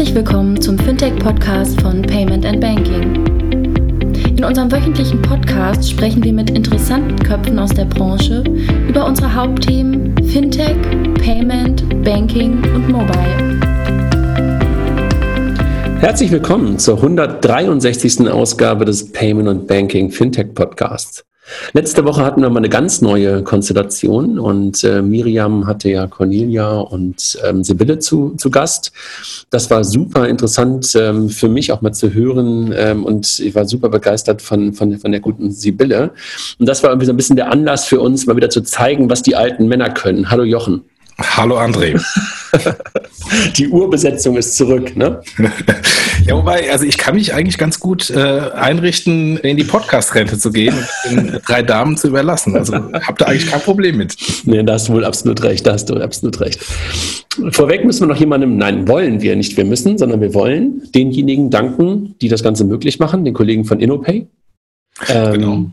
Herzlich willkommen zum Fintech-Podcast von Payment and Banking. In unserem wöchentlichen Podcast sprechen wir mit interessanten Köpfen aus der Branche über unsere Hauptthemen Fintech, Payment, Banking und Mobile. Herzlich willkommen zur 163. Ausgabe des Payment und Banking Fintech Podcasts. Letzte Woche hatten wir mal eine ganz neue Konstellation und äh, Miriam hatte ja Cornelia und ähm, Sibylle zu, zu Gast. Das war super interessant ähm, für mich auch mal zu hören ähm, und ich war super begeistert von, von, von der guten Sibylle. Und das war irgendwie so ein bisschen der Anlass für uns, mal wieder zu zeigen, was die alten Männer können. Hallo Jochen. Hallo André. Die Urbesetzung ist zurück, ne? ja, wobei, also ich kann mich eigentlich ganz gut äh, einrichten, in die Podcast-Rente zu gehen und den drei Damen zu überlassen. Also habt ihr eigentlich kein Problem mit. Nee, da hast du wohl absolut recht, da hast du absolut recht. Vorweg müssen wir noch jemandem, nein, wollen wir nicht, wir müssen, sondern wir wollen denjenigen danken, die das Ganze möglich machen, den Kollegen von InnoPay. Ähm, genau.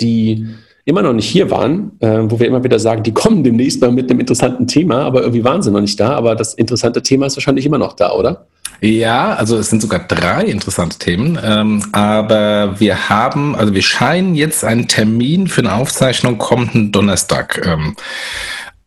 Die immer noch nicht hier waren, äh, wo wir immer wieder sagen, die kommen demnächst mal mit einem interessanten Thema, aber irgendwie waren sie noch nicht da. Aber das interessante Thema ist wahrscheinlich immer noch da, oder? Ja, also es sind sogar drei interessante Themen, ähm, aber wir haben, also wir scheinen jetzt einen Termin für eine Aufzeichnung kommenden Donnerstag ähm,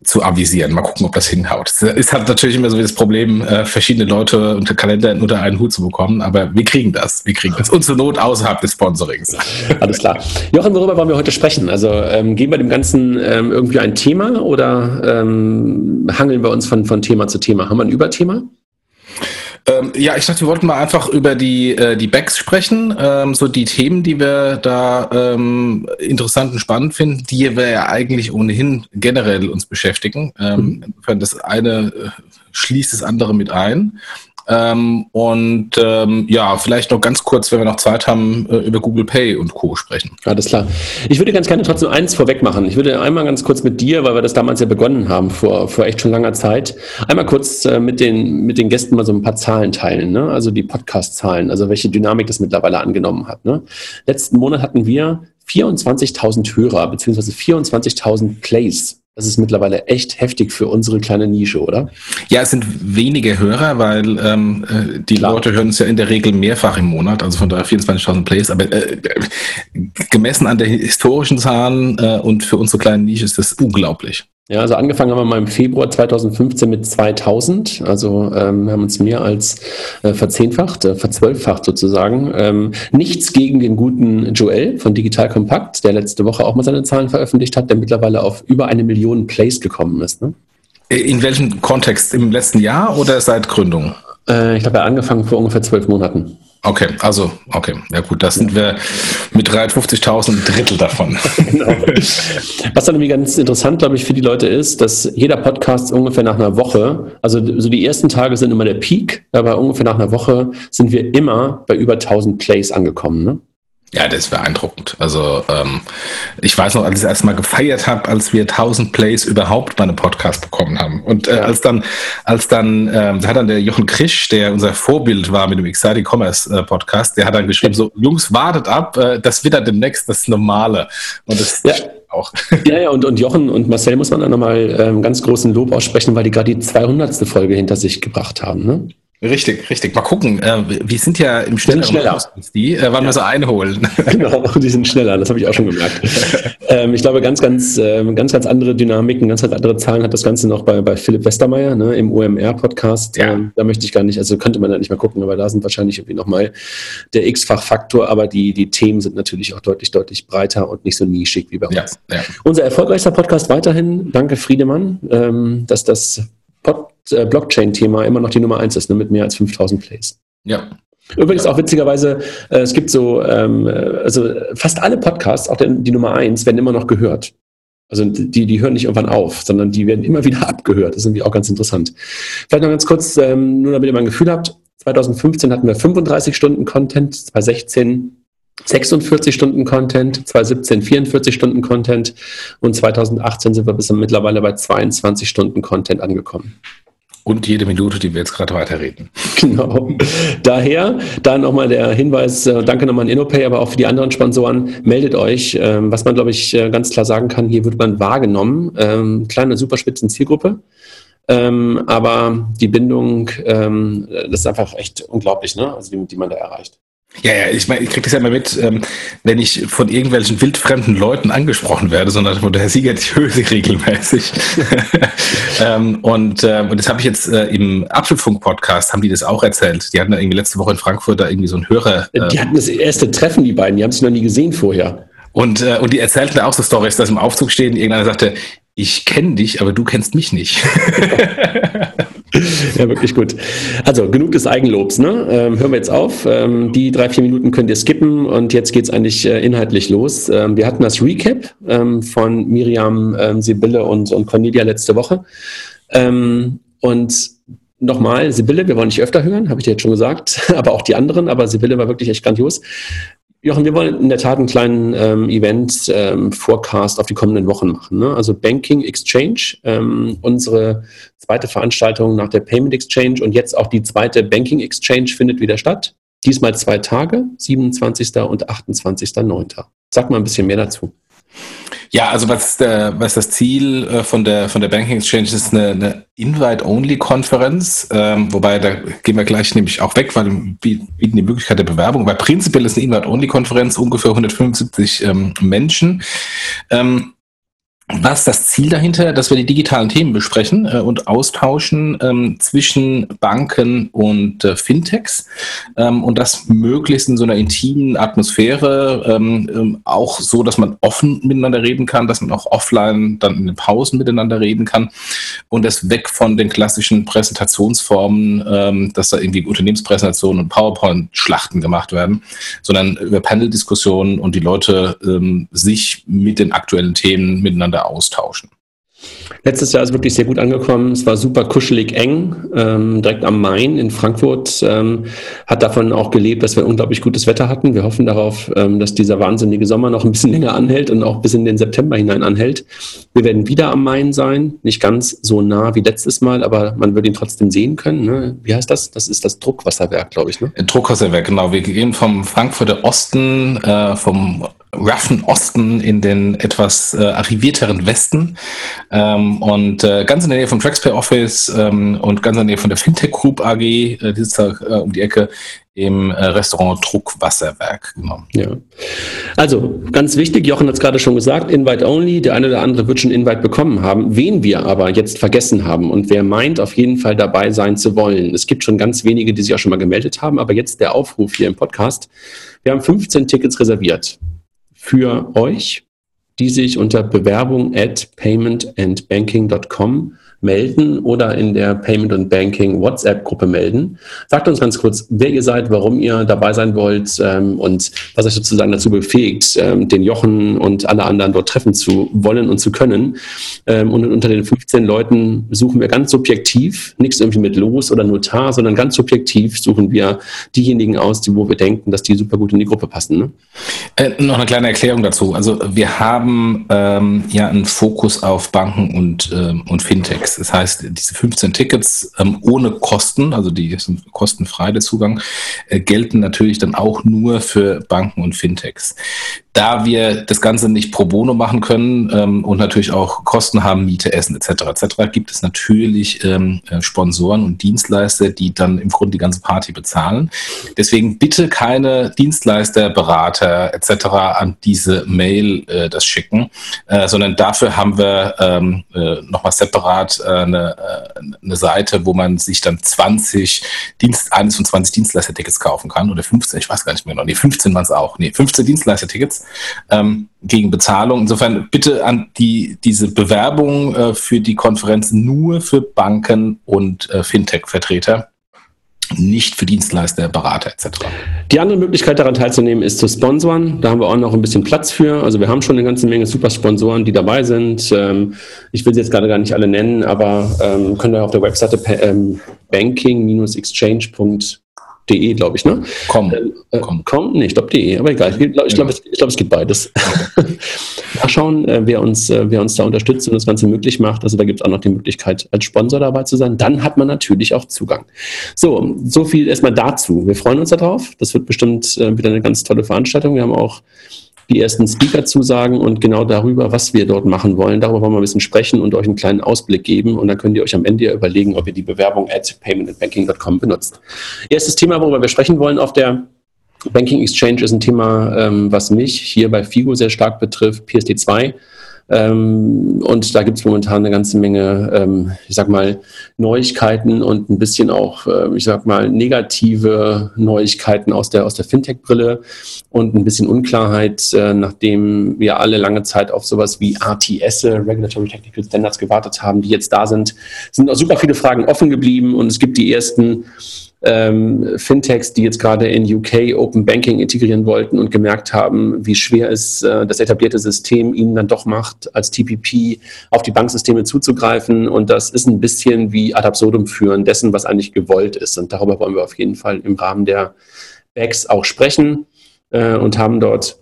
zu avisieren. Mal gucken, ob das hinhaut. Es halt natürlich immer so das Problem, äh, verschiedene Leute unter Kalender unter einen Hut zu bekommen, aber wir kriegen das. Wir kriegen das. Und zur Not außerhalb des Sponsorings. Alles klar. Jochen, worüber wollen wir heute sprechen? Also ähm, geben wir dem Ganzen ähm, irgendwie ein Thema oder ähm, hangeln wir uns von, von Thema zu Thema? Haben wir ein Überthema? Ähm, ja, ich dachte, wir wollten mal einfach über die, äh, die Backs sprechen, ähm, so die Themen, die wir da ähm, interessant und spannend finden, die wir ja eigentlich ohnehin generell uns beschäftigen. Ähm, mhm. Das eine äh, schließt das andere mit ein. Ähm, und ähm, ja, vielleicht noch ganz kurz, wenn wir noch Zeit haben, äh, über Google Pay und Co. sprechen. Alles klar. Ich würde ganz gerne trotzdem eins vorweg machen. Ich würde einmal ganz kurz mit dir, weil wir das damals ja begonnen haben, vor, vor echt schon langer Zeit, einmal kurz äh, mit, den, mit den Gästen mal so ein paar Zahlen teilen. Ne? Also die Podcast-Zahlen, also welche Dynamik das mittlerweile angenommen hat. Ne? Letzten Monat hatten wir 24.000 Hörer, beziehungsweise 24.000 Plays das ist mittlerweile echt heftig für unsere kleine Nische, oder? Ja, es sind wenige Hörer, weil ähm, äh, die Klar. Leute hören es ja in der Regel mehrfach im Monat, also von daher 24.000 Plays. Aber äh, gemessen an der historischen Zahlen äh, und für unsere kleine Nische ist das unglaublich. Ja, also angefangen haben wir mal im Februar 2015 mit 2000. Also ähm, wir haben uns mehr als äh, verzehnfacht, äh, verzwölffacht sozusagen. Ähm, nichts gegen den guten Joel von Digital Compact, der letzte Woche auch mal seine Zahlen veröffentlicht hat, der mittlerweile auf über eine Million Plays gekommen ist. Ne? In welchem Kontext? Im letzten Jahr oder seit Gründung? Äh, ich glaube, er hat angefangen vor ungefähr zwölf Monaten. Okay, also, okay, ja gut, das sind wir mit 350.000 ein Drittel davon. genau. Was dann irgendwie ganz interessant, glaube ich, für die Leute ist, dass jeder Podcast ungefähr nach einer Woche, also so die ersten Tage sind immer der Peak, aber ungefähr nach einer Woche sind wir immer bei über 1000 Plays angekommen. Ne? Ja, das ist beeindruckend. Also ähm, ich weiß noch, als ich erst mal gefeiert habe, als wir 1000 Plays überhaupt bei einem Podcast bekommen haben. Und äh, als dann, als dann, ähm, da hat dann der Jochen Krisch, der unser Vorbild war mit dem Exciting Commerce äh, Podcast, der hat dann geschrieben, so Jungs, wartet ab, äh, das wird dann demnächst das Normale. Und das ja. auch. Ja, ja, und, und Jochen und Marcel muss man dann nochmal ähm, ganz großen Lob aussprechen, weil die gerade die 200. Folge hinter sich gebracht haben. Ne? Richtig, richtig. Mal gucken. Äh, wir sind ja im schnelleren schneller. als die, äh, wann ja. wir so einholen. Genau, die sind schneller, das habe ich auch schon gemerkt. ähm, ich glaube, ganz, ganz, äh, ganz, ganz andere Dynamiken, ganz, ganz andere Zahlen hat das Ganze noch bei, bei Philipp Westermeier ne, im OMR-Podcast. Ja. Ähm, da möchte ich gar nicht, also könnte man da nicht mal gucken, aber da sind wahrscheinlich irgendwie nochmal der X-Fach-Faktor, aber die, die Themen sind natürlich auch deutlich, deutlich breiter und nicht so nischig wie bei uns. Ja. Unser erfolgreichster Podcast weiterhin, danke Friedemann, ähm, dass das äh, Blockchain-Thema immer noch die Nummer eins ist, ne, mit mehr als 5000 Plays. Ja. Übrigens auch witzigerweise, äh, es gibt so, ähm, also fast alle Podcasts, auch die Nummer eins, werden immer noch gehört. Also die, die hören nicht irgendwann auf, sondern die werden immer wieder abgehört. Das ist irgendwie auch ganz interessant. Vielleicht noch ganz kurz, ähm, nur damit ihr mal ein Gefühl habt. 2015 hatten wir 35 Stunden Content, 2016 46 Stunden Content, 2017 44 Stunden Content und 2018 sind wir bis mittlerweile bei 22 Stunden Content angekommen. Und jede Minute, die wir jetzt gerade weiterreden. Genau. Daher, da nochmal der Hinweis, äh, danke nochmal an InnoPay, aber auch für die anderen Sponsoren, meldet euch. Ähm, was man, glaube ich, äh, ganz klar sagen kann, hier wird man wahrgenommen. Ähm, kleine, superspitzen Zielgruppe. Ähm, aber die Bindung, das ist einfach echt unglaublich, ne? also die, die man da erreicht. Ja, ja, ich meine, ich kriege das ja immer mit, ähm, wenn ich von irgendwelchen wildfremden Leuten angesprochen werde, sondern wo der Sieger die Höhe regelmäßig. ähm, und, äh, und das habe ich jetzt äh, im Apfelfunk-Podcast, haben die das auch erzählt. Die hatten da irgendwie letzte Woche in Frankfurt da irgendwie so einen Hörer. Äh, die hatten das erste Treffen, die beiden, die haben sich noch nie gesehen vorher. Und, äh, und die erzählten da auch so Stories, dass im Aufzug stehen, irgendeiner sagte, ich kenne dich, aber du kennst mich nicht. ja, wirklich gut. Also genug des Eigenlobs. Ne? Ähm, hören wir jetzt auf. Ähm, die drei, vier Minuten könnt ihr skippen und jetzt geht es eigentlich äh, inhaltlich los. Ähm, wir hatten das Recap ähm, von Miriam, ähm, Sibylle und, und Cornelia letzte Woche. Ähm, und nochmal, Sibylle, wir wollen nicht öfter hören, habe ich dir jetzt schon gesagt, aber auch die anderen, aber Sibylle war wirklich echt grandios. Jochen, wir wollen in der Tat einen kleinen ähm, Event-Forecast ähm, auf die kommenden Wochen machen. Ne? Also Banking Exchange, ähm, unsere zweite Veranstaltung nach der Payment Exchange und jetzt auch die zweite Banking Exchange findet wieder statt. Diesmal zwei Tage, 27. und 28.09. Sag mal ein bisschen mehr dazu. Ja, also was, der, was das Ziel äh, von der von der Banking Exchange ist, eine, eine Invite-Only-Konferenz, ähm, wobei da gehen wir gleich nämlich auch weg, weil wir bieten die Möglichkeit der Bewerbung, weil prinzipiell ist eine Invite-Only-Konferenz ungefähr 175 ähm, Menschen. Ähm, was ist das Ziel dahinter, dass wir die digitalen Themen besprechen äh, und austauschen ähm, zwischen Banken und äh, Fintechs ähm, und das möglichst in so einer intimen Atmosphäre, ähm, ähm, auch so, dass man offen miteinander reden kann, dass man auch offline dann in den Pausen miteinander reden kann und das weg von den klassischen Präsentationsformen, ähm, dass da irgendwie Unternehmenspräsentationen und PowerPoint-Schlachten gemacht werden, sondern über Panel-Diskussionen und die Leute ähm, sich mit den aktuellen Themen miteinander austauschen. Letztes Jahr ist wirklich sehr gut angekommen. Es war super kuschelig eng, ähm, direkt am Main in Frankfurt. Ähm, hat davon auch gelebt, dass wir unglaublich gutes Wetter hatten. Wir hoffen darauf, ähm, dass dieser wahnsinnige Sommer noch ein bisschen länger anhält und auch bis in den September hinein anhält. Wir werden wieder am Main sein, nicht ganz so nah wie letztes Mal, aber man wird ihn trotzdem sehen können. Ne? Wie heißt das? Das ist das Druckwasserwerk, glaube ich. Ne? Druckwasserwerk, genau. Wir gehen vom Frankfurter Osten, äh, vom roughen Osten in den etwas äh, arrivierteren Westen ähm, und äh, ganz in der Nähe vom Traxpay Office ähm, und ganz in der Nähe von der Fintech Group AG, äh, die ist da äh, um die Ecke im äh, Restaurant Druckwasserwerk genommen. Ja. Also, ganz wichtig, Jochen hat es gerade schon gesagt, Invite Only, der eine oder andere wird schon Invite bekommen haben, wen wir aber jetzt vergessen haben und wer meint, auf jeden Fall dabei sein zu wollen. Es gibt schon ganz wenige, die sich auch schon mal gemeldet haben, aber jetzt der Aufruf hier im Podcast. Wir haben 15 Tickets reserviert für euch, die sich unter Bewerbung at paymentandbanking.com melden oder in der Payment und Banking WhatsApp-Gruppe melden. Sagt uns ganz kurz, wer ihr seid, warum ihr dabei sein wollt ähm, und was euch sozusagen dazu befähigt, ähm, den Jochen und alle anderen dort treffen zu wollen und zu können. Ähm, und unter den 15 Leuten suchen wir ganz subjektiv, nichts irgendwie mit Los oder Notar, sondern ganz subjektiv suchen wir diejenigen aus, die, wo wir denken, dass die super gut in die Gruppe passen. Ne? Äh, noch eine kleine Erklärung dazu. Also wir haben ähm, ja einen Fokus auf Banken und, ähm, und Fintechs. Tickets. Das heißt, diese 15 Tickets ähm, ohne Kosten, also die sind kostenfrei der Zugang, äh, gelten natürlich dann auch nur für Banken und Fintechs. Da wir das Ganze nicht pro bono machen können ähm, und natürlich auch Kosten haben, Miete, Essen etc. etc., gibt es natürlich ähm, äh, Sponsoren und Dienstleister, die dann im Grunde die ganze Party bezahlen. Deswegen bitte keine Dienstleister, Berater etc. an diese Mail äh, das schicken, äh, sondern dafür haben wir ähm, äh, nochmal separat äh, eine, äh, eine Seite, wo man sich dann 20 Dienst, eines von 20 Dienstleister-Tickets kaufen kann oder 15, ich weiß gar nicht mehr genau, nee, 15 waren es auch, nee, 15 Dienstleister-Tickets ähm, gegen Bezahlung. Insofern bitte an die, diese Bewerbung äh, für die Konferenz nur für Banken und äh, Fintech-Vertreter nicht für Dienstleister, Berater etc. Die andere Möglichkeit daran teilzunehmen ist zu sponsoren. Da haben wir auch noch ein bisschen Platz für. Also wir haben schon eine ganze Menge super Sponsoren, die dabei sind. Ähm, ich will sie jetzt gerade gar nicht alle nennen, aber ähm, könnt ihr auf der Webseite ähm, banking-exchange.com De, glaube ich, ne? Komm. Äh, komm. komm, nee, ich glaube de, aber egal. Ich glaube, ich glaub, es, glaub, es gibt beides. Nachschauen, äh, wer, uns, äh, wer uns da unterstützt und das Ganze möglich macht. Also da gibt es auch noch die Möglichkeit, als Sponsor dabei zu sein. Dann hat man natürlich auch Zugang. So, so viel erstmal dazu. Wir freuen uns darauf. Das wird bestimmt äh, wieder eine ganz tolle Veranstaltung. Wir haben auch die ersten Speaker zusagen und genau darüber, was wir dort machen wollen. Darüber wollen wir ein bisschen sprechen und euch einen kleinen Ausblick geben. Und dann könnt ihr euch am Ende überlegen, ob ihr die Bewerbung at paymentandbanking.com benutzt. Erstes Thema, worüber wir sprechen wollen auf der Banking Exchange ist ein Thema, ähm, was mich hier bei FIGO sehr stark betrifft, PSD2. Ähm, und da gibt es momentan eine ganze Menge, ähm, ich sag mal, Neuigkeiten und ein bisschen auch, äh, ich sag mal, negative Neuigkeiten aus der, aus der Fintech-Brille und ein bisschen Unklarheit, äh, nachdem wir alle lange Zeit auf sowas wie RTS, Regulatory Technical Standards, gewartet haben, die jetzt da sind, sind auch super viele Fragen offen geblieben und es gibt die ersten ähm, Fintechs, die jetzt gerade in UK Open Banking integrieren wollten und gemerkt haben, wie schwer es äh, das etablierte System ihnen dann doch macht, als TPP auf die Banksysteme zuzugreifen. Und das ist ein bisschen wie ad absurdum führen dessen, was eigentlich gewollt ist. Und darüber wollen wir auf jeden Fall im Rahmen der BACs auch sprechen äh, und haben dort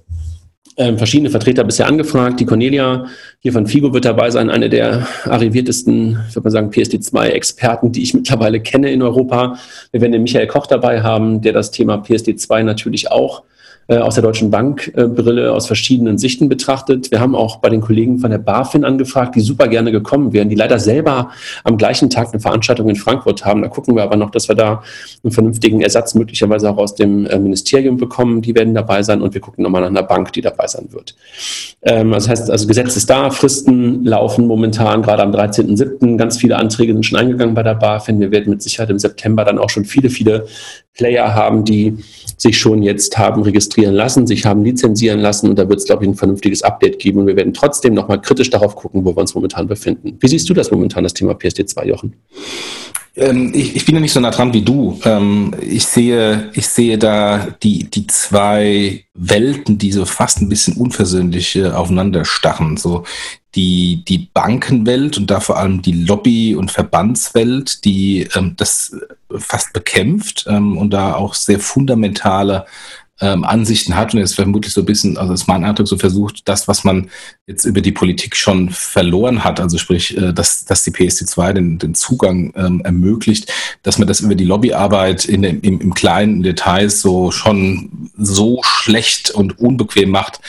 ähm, verschiedene Vertreter bisher angefragt. Die Cornelia hier von FIGO wird dabei sein, eine der arriviertesten, ich würde mal sagen, PSD2-Experten, die ich mittlerweile kenne in Europa. Wir werden den Michael Koch dabei haben, der das Thema PSD2 natürlich auch aus der Deutschen Bank äh, Brille aus verschiedenen Sichten betrachtet. Wir haben auch bei den Kollegen von der BaFin angefragt, die super gerne gekommen wären, die leider selber am gleichen Tag eine Veranstaltung in Frankfurt haben. Da gucken wir aber noch, dass wir da einen vernünftigen Ersatz möglicherweise auch aus dem äh, Ministerium bekommen. Die werden dabei sein und wir gucken nochmal nach einer Bank, die dabei sein wird. Ähm, das heißt, also Gesetz ist da, Fristen laufen momentan, gerade am 13.07. Ganz viele Anträge sind schon eingegangen bei der BaFin. Wir werden mit Sicherheit im September dann auch schon viele, viele Player haben, die sich schon jetzt haben registrieren lassen, sich haben lizenzieren lassen und da wird es, glaube ich, ein vernünftiges Update geben und wir werden trotzdem nochmal kritisch darauf gucken, wo wir uns momentan befinden. Wie siehst du das momentan, das Thema PSD2, Jochen? Ähm, ich, ich, bin ja nicht so nah dran wie du. Ähm, ich sehe, ich sehe da die, die zwei Welten, die so fast ein bisschen unversöhnlich äh, aufeinander stachen. So die, die Bankenwelt und da vor allem die Lobby- und Verbandswelt, die ähm, das fast bekämpft ähm, und da auch sehr fundamentale ähm, Ansichten hat und jetzt vermutlich so ein bisschen, also ist mein Eindruck, so versucht, das, was man jetzt über die Politik schon verloren hat, also sprich, äh, dass, dass die PSD2 den, den Zugang ähm, ermöglicht, dass man das über die Lobbyarbeit in im, im kleinen Details so schon so schlecht und unbequem macht,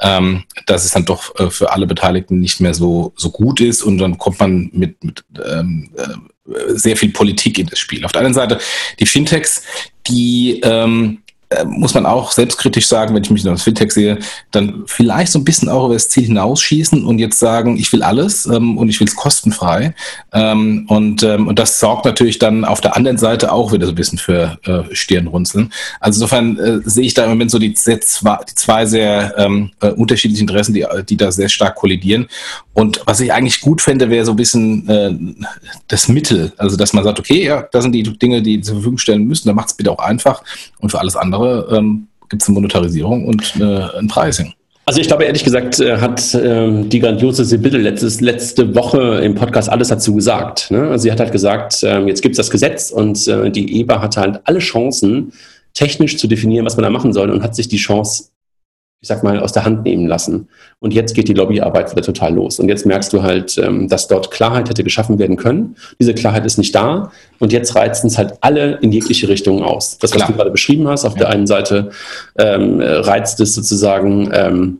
ähm, dass es dann doch äh, für alle Beteiligten nicht mehr so, so gut ist und dann kommt man mit, mit ähm, äh, sehr viel Politik in das Spiel. Auf der anderen Seite die Fintechs, die ähm, äh, muss man auch selbstkritisch sagen, wenn ich mich in das Fintech sehe, dann vielleicht so ein bisschen auch über das Ziel hinausschießen und jetzt sagen, ich will alles ähm, und ich will es kostenfrei. Ähm, und, ähm, und das sorgt natürlich dann auf der anderen Seite auch wieder so ein bisschen für äh, Stirnrunzeln. Also insofern äh, sehe ich da im Moment so die, die zwei sehr ähm, äh, unterschiedlichen Interessen, die, die da sehr stark kollidieren. Und was ich eigentlich gut fände, wäre so ein bisschen äh, das Mittel. Also dass man sagt, okay, ja, das sind die Dinge, die zur Verfügung stellen müssen, dann macht es bitte auch einfach. Und für alles andere ähm, gibt es eine Monetarisierung und äh, ein Pricing. Also ich glaube, ehrlich gesagt, äh, hat ähm, die grandiose Sibylle letztes, letzte Woche im Podcast alles dazu gesagt. Ne? Also sie hat halt gesagt, ähm, jetzt gibt es das Gesetz und äh, die EBA hatte halt alle Chancen, technisch zu definieren, was man da machen soll und hat sich die Chance ich sag mal, aus der Hand nehmen lassen. Und jetzt geht die Lobbyarbeit wieder total los. Und jetzt merkst du halt, ähm, dass dort Klarheit hätte geschaffen werden können. Diese Klarheit ist nicht da. Und jetzt reizen es halt alle in jegliche Richtungen aus. Das, was Klar. du gerade beschrieben hast, auf ja. der einen Seite ähm, reizt es sozusagen, ähm,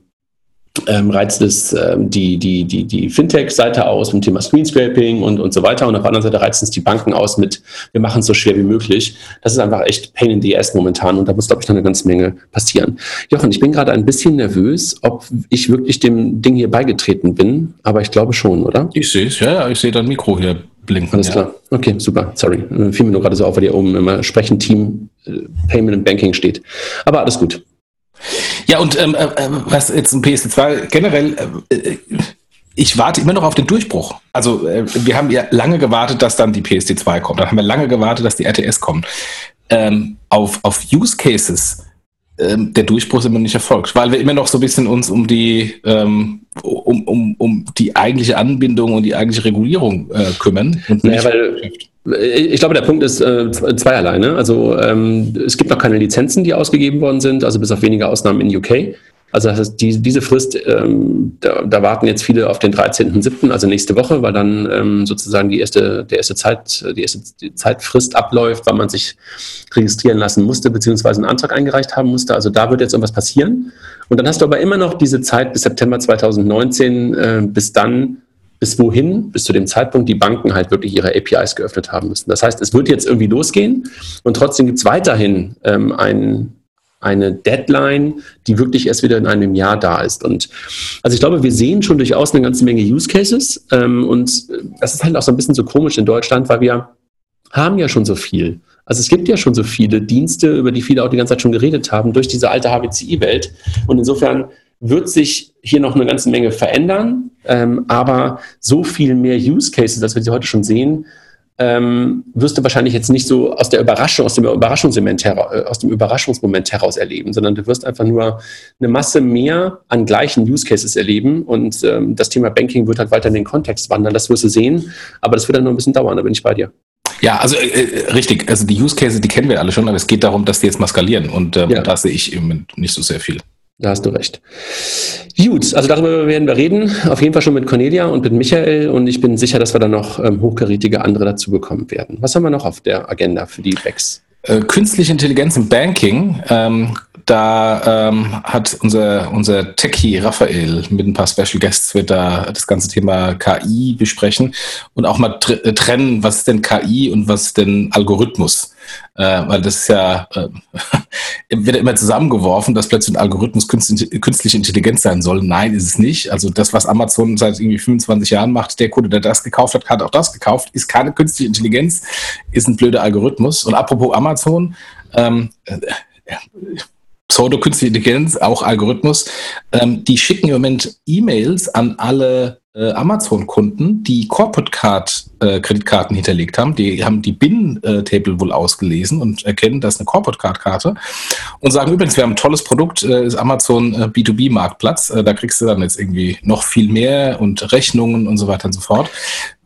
ähm, reizt es ähm, die, die, die, die Fintech-Seite aus mit dem Thema Screenscraping und, und so weiter. Und auf der anderen Seite reizt es die Banken aus mit, wir machen es so schwer wie möglich. Das ist einfach echt Pain in the Ass momentan und da muss, glaube ich, noch eine ganze Menge passieren. Jochen, ich bin gerade ein bisschen nervös, ob ich wirklich dem Ding hier beigetreten bin, aber ich glaube schon, oder? Ich sehe es, ja, ja, ich sehe dein Mikro hier blinken. Alles ja. klar. Okay, super. Sorry. Äh, fiel mir nur gerade so auf, weil hier oben immer Sprechenteam äh, Payment and Banking steht. Aber alles gut. Ja, und ähm, äh, äh was jetzt ein PS2 generell, äh, äh, ich warte immer noch auf den Durchbruch. Also äh, wir haben ja lange gewartet, dass dann die PSD2 kommt. Dann haben wir lange gewartet, dass die RTS kommt. Ähm, auf, auf Use Cases ähm, der Durchbruch ist immer nicht erfolgt, weil wir immer noch so ein bisschen uns um die ähm, um, um, um die eigentliche Anbindung und die eigentliche Regulierung äh, kümmern. Und naja, weil, ich glaube, der Punkt ist äh, zweierlei. Ne? Also ähm, es gibt noch keine Lizenzen, die ausgegeben worden sind, also bis auf wenige Ausnahmen in UK. Also das heißt, die, diese Frist, ähm, da, da, warten jetzt viele auf den 13.07., also nächste Woche, weil dann ähm, sozusagen die erste, der erste Zeit, die erste Zeitfrist abläuft, weil man sich registrieren lassen musste, beziehungsweise einen Antrag eingereicht haben musste. Also da wird jetzt irgendwas passieren. Und dann hast du aber immer noch diese Zeit bis September 2019, äh, bis dann bis wohin, bis zu dem Zeitpunkt die Banken halt wirklich ihre APIs geöffnet haben müssen. Das heißt, es wird jetzt irgendwie losgehen und trotzdem gibt es weiterhin ähm, ein, eine Deadline, die wirklich erst wieder in einem Jahr da ist. Und also ich glaube, wir sehen schon durchaus eine ganze Menge Use Cases ähm, und das ist halt auch so ein bisschen so komisch in Deutschland, weil wir haben ja schon so viel. Also es gibt ja schon so viele Dienste, über die viele auch die ganze Zeit schon geredet haben, durch diese alte HBCI-Welt. Und insofern wird sich hier noch eine ganze Menge verändern, ähm, aber so viel mehr Use Cases, als wir sie heute schon sehen, ähm, wirst du wahrscheinlich jetzt nicht so aus der Überraschung, aus dem Überraschungsmoment, heraus, äh, aus dem Überraschungsmoment heraus erleben, sondern du wirst einfach nur eine Masse mehr an gleichen Use Cases erleben und ähm, das Thema Banking wird halt weiter in den Kontext wandern, das wirst du sehen, aber das wird dann noch ein bisschen dauern, da bin ich bei dir. Ja, also äh, äh, richtig. Also die Use Cases, die kennen wir alle schon, aber es geht darum, dass die jetzt mal skalieren und ähm, ja. da sehe ich Moment nicht so sehr viel. Da hast du recht. Gut, also darüber werden wir reden. Auf jeden Fall schon mit Cornelia und mit Michael und ich bin sicher, dass wir dann noch ähm, hochkarätige andere dazu bekommen werden. Was haben wir noch auf der Agenda für die Backs? Äh, künstliche Intelligenz im Banking. Ähm, da ähm, hat unser, unser Techie Raphael mit ein paar Special Guests wird da das ganze Thema KI besprechen und auch mal tr äh, trennen, was ist denn KI und was ist denn Algorithmus. Äh, weil das ist ja, äh, wird immer zusammengeworfen, dass plötzlich ein Algorithmus künstliche Intelligenz sein soll. Nein, ist es nicht. Also das, was Amazon seit irgendwie 25 Jahren macht, der Kunde, der das gekauft hat, hat auch das gekauft, ist keine künstliche Intelligenz, ist ein blöder Algorithmus. Und apropos Amazon, ähm, äh, Pseudo-Künstliche Intelligenz, auch Algorithmus, ähm, die schicken im Moment E-Mails an alle äh, Amazon-Kunden, die Corporate Card äh, Kreditkarten hinterlegt haben. Die haben die BIN-Table wohl ausgelesen und erkennen, das ist eine Corporate Card Karte und sagen übrigens, wir haben ein tolles Produkt, äh, ist Amazon äh, B2B Marktplatz. Äh, da kriegst du dann jetzt irgendwie noch viel mehr und Rechnungen und so weiter und so fort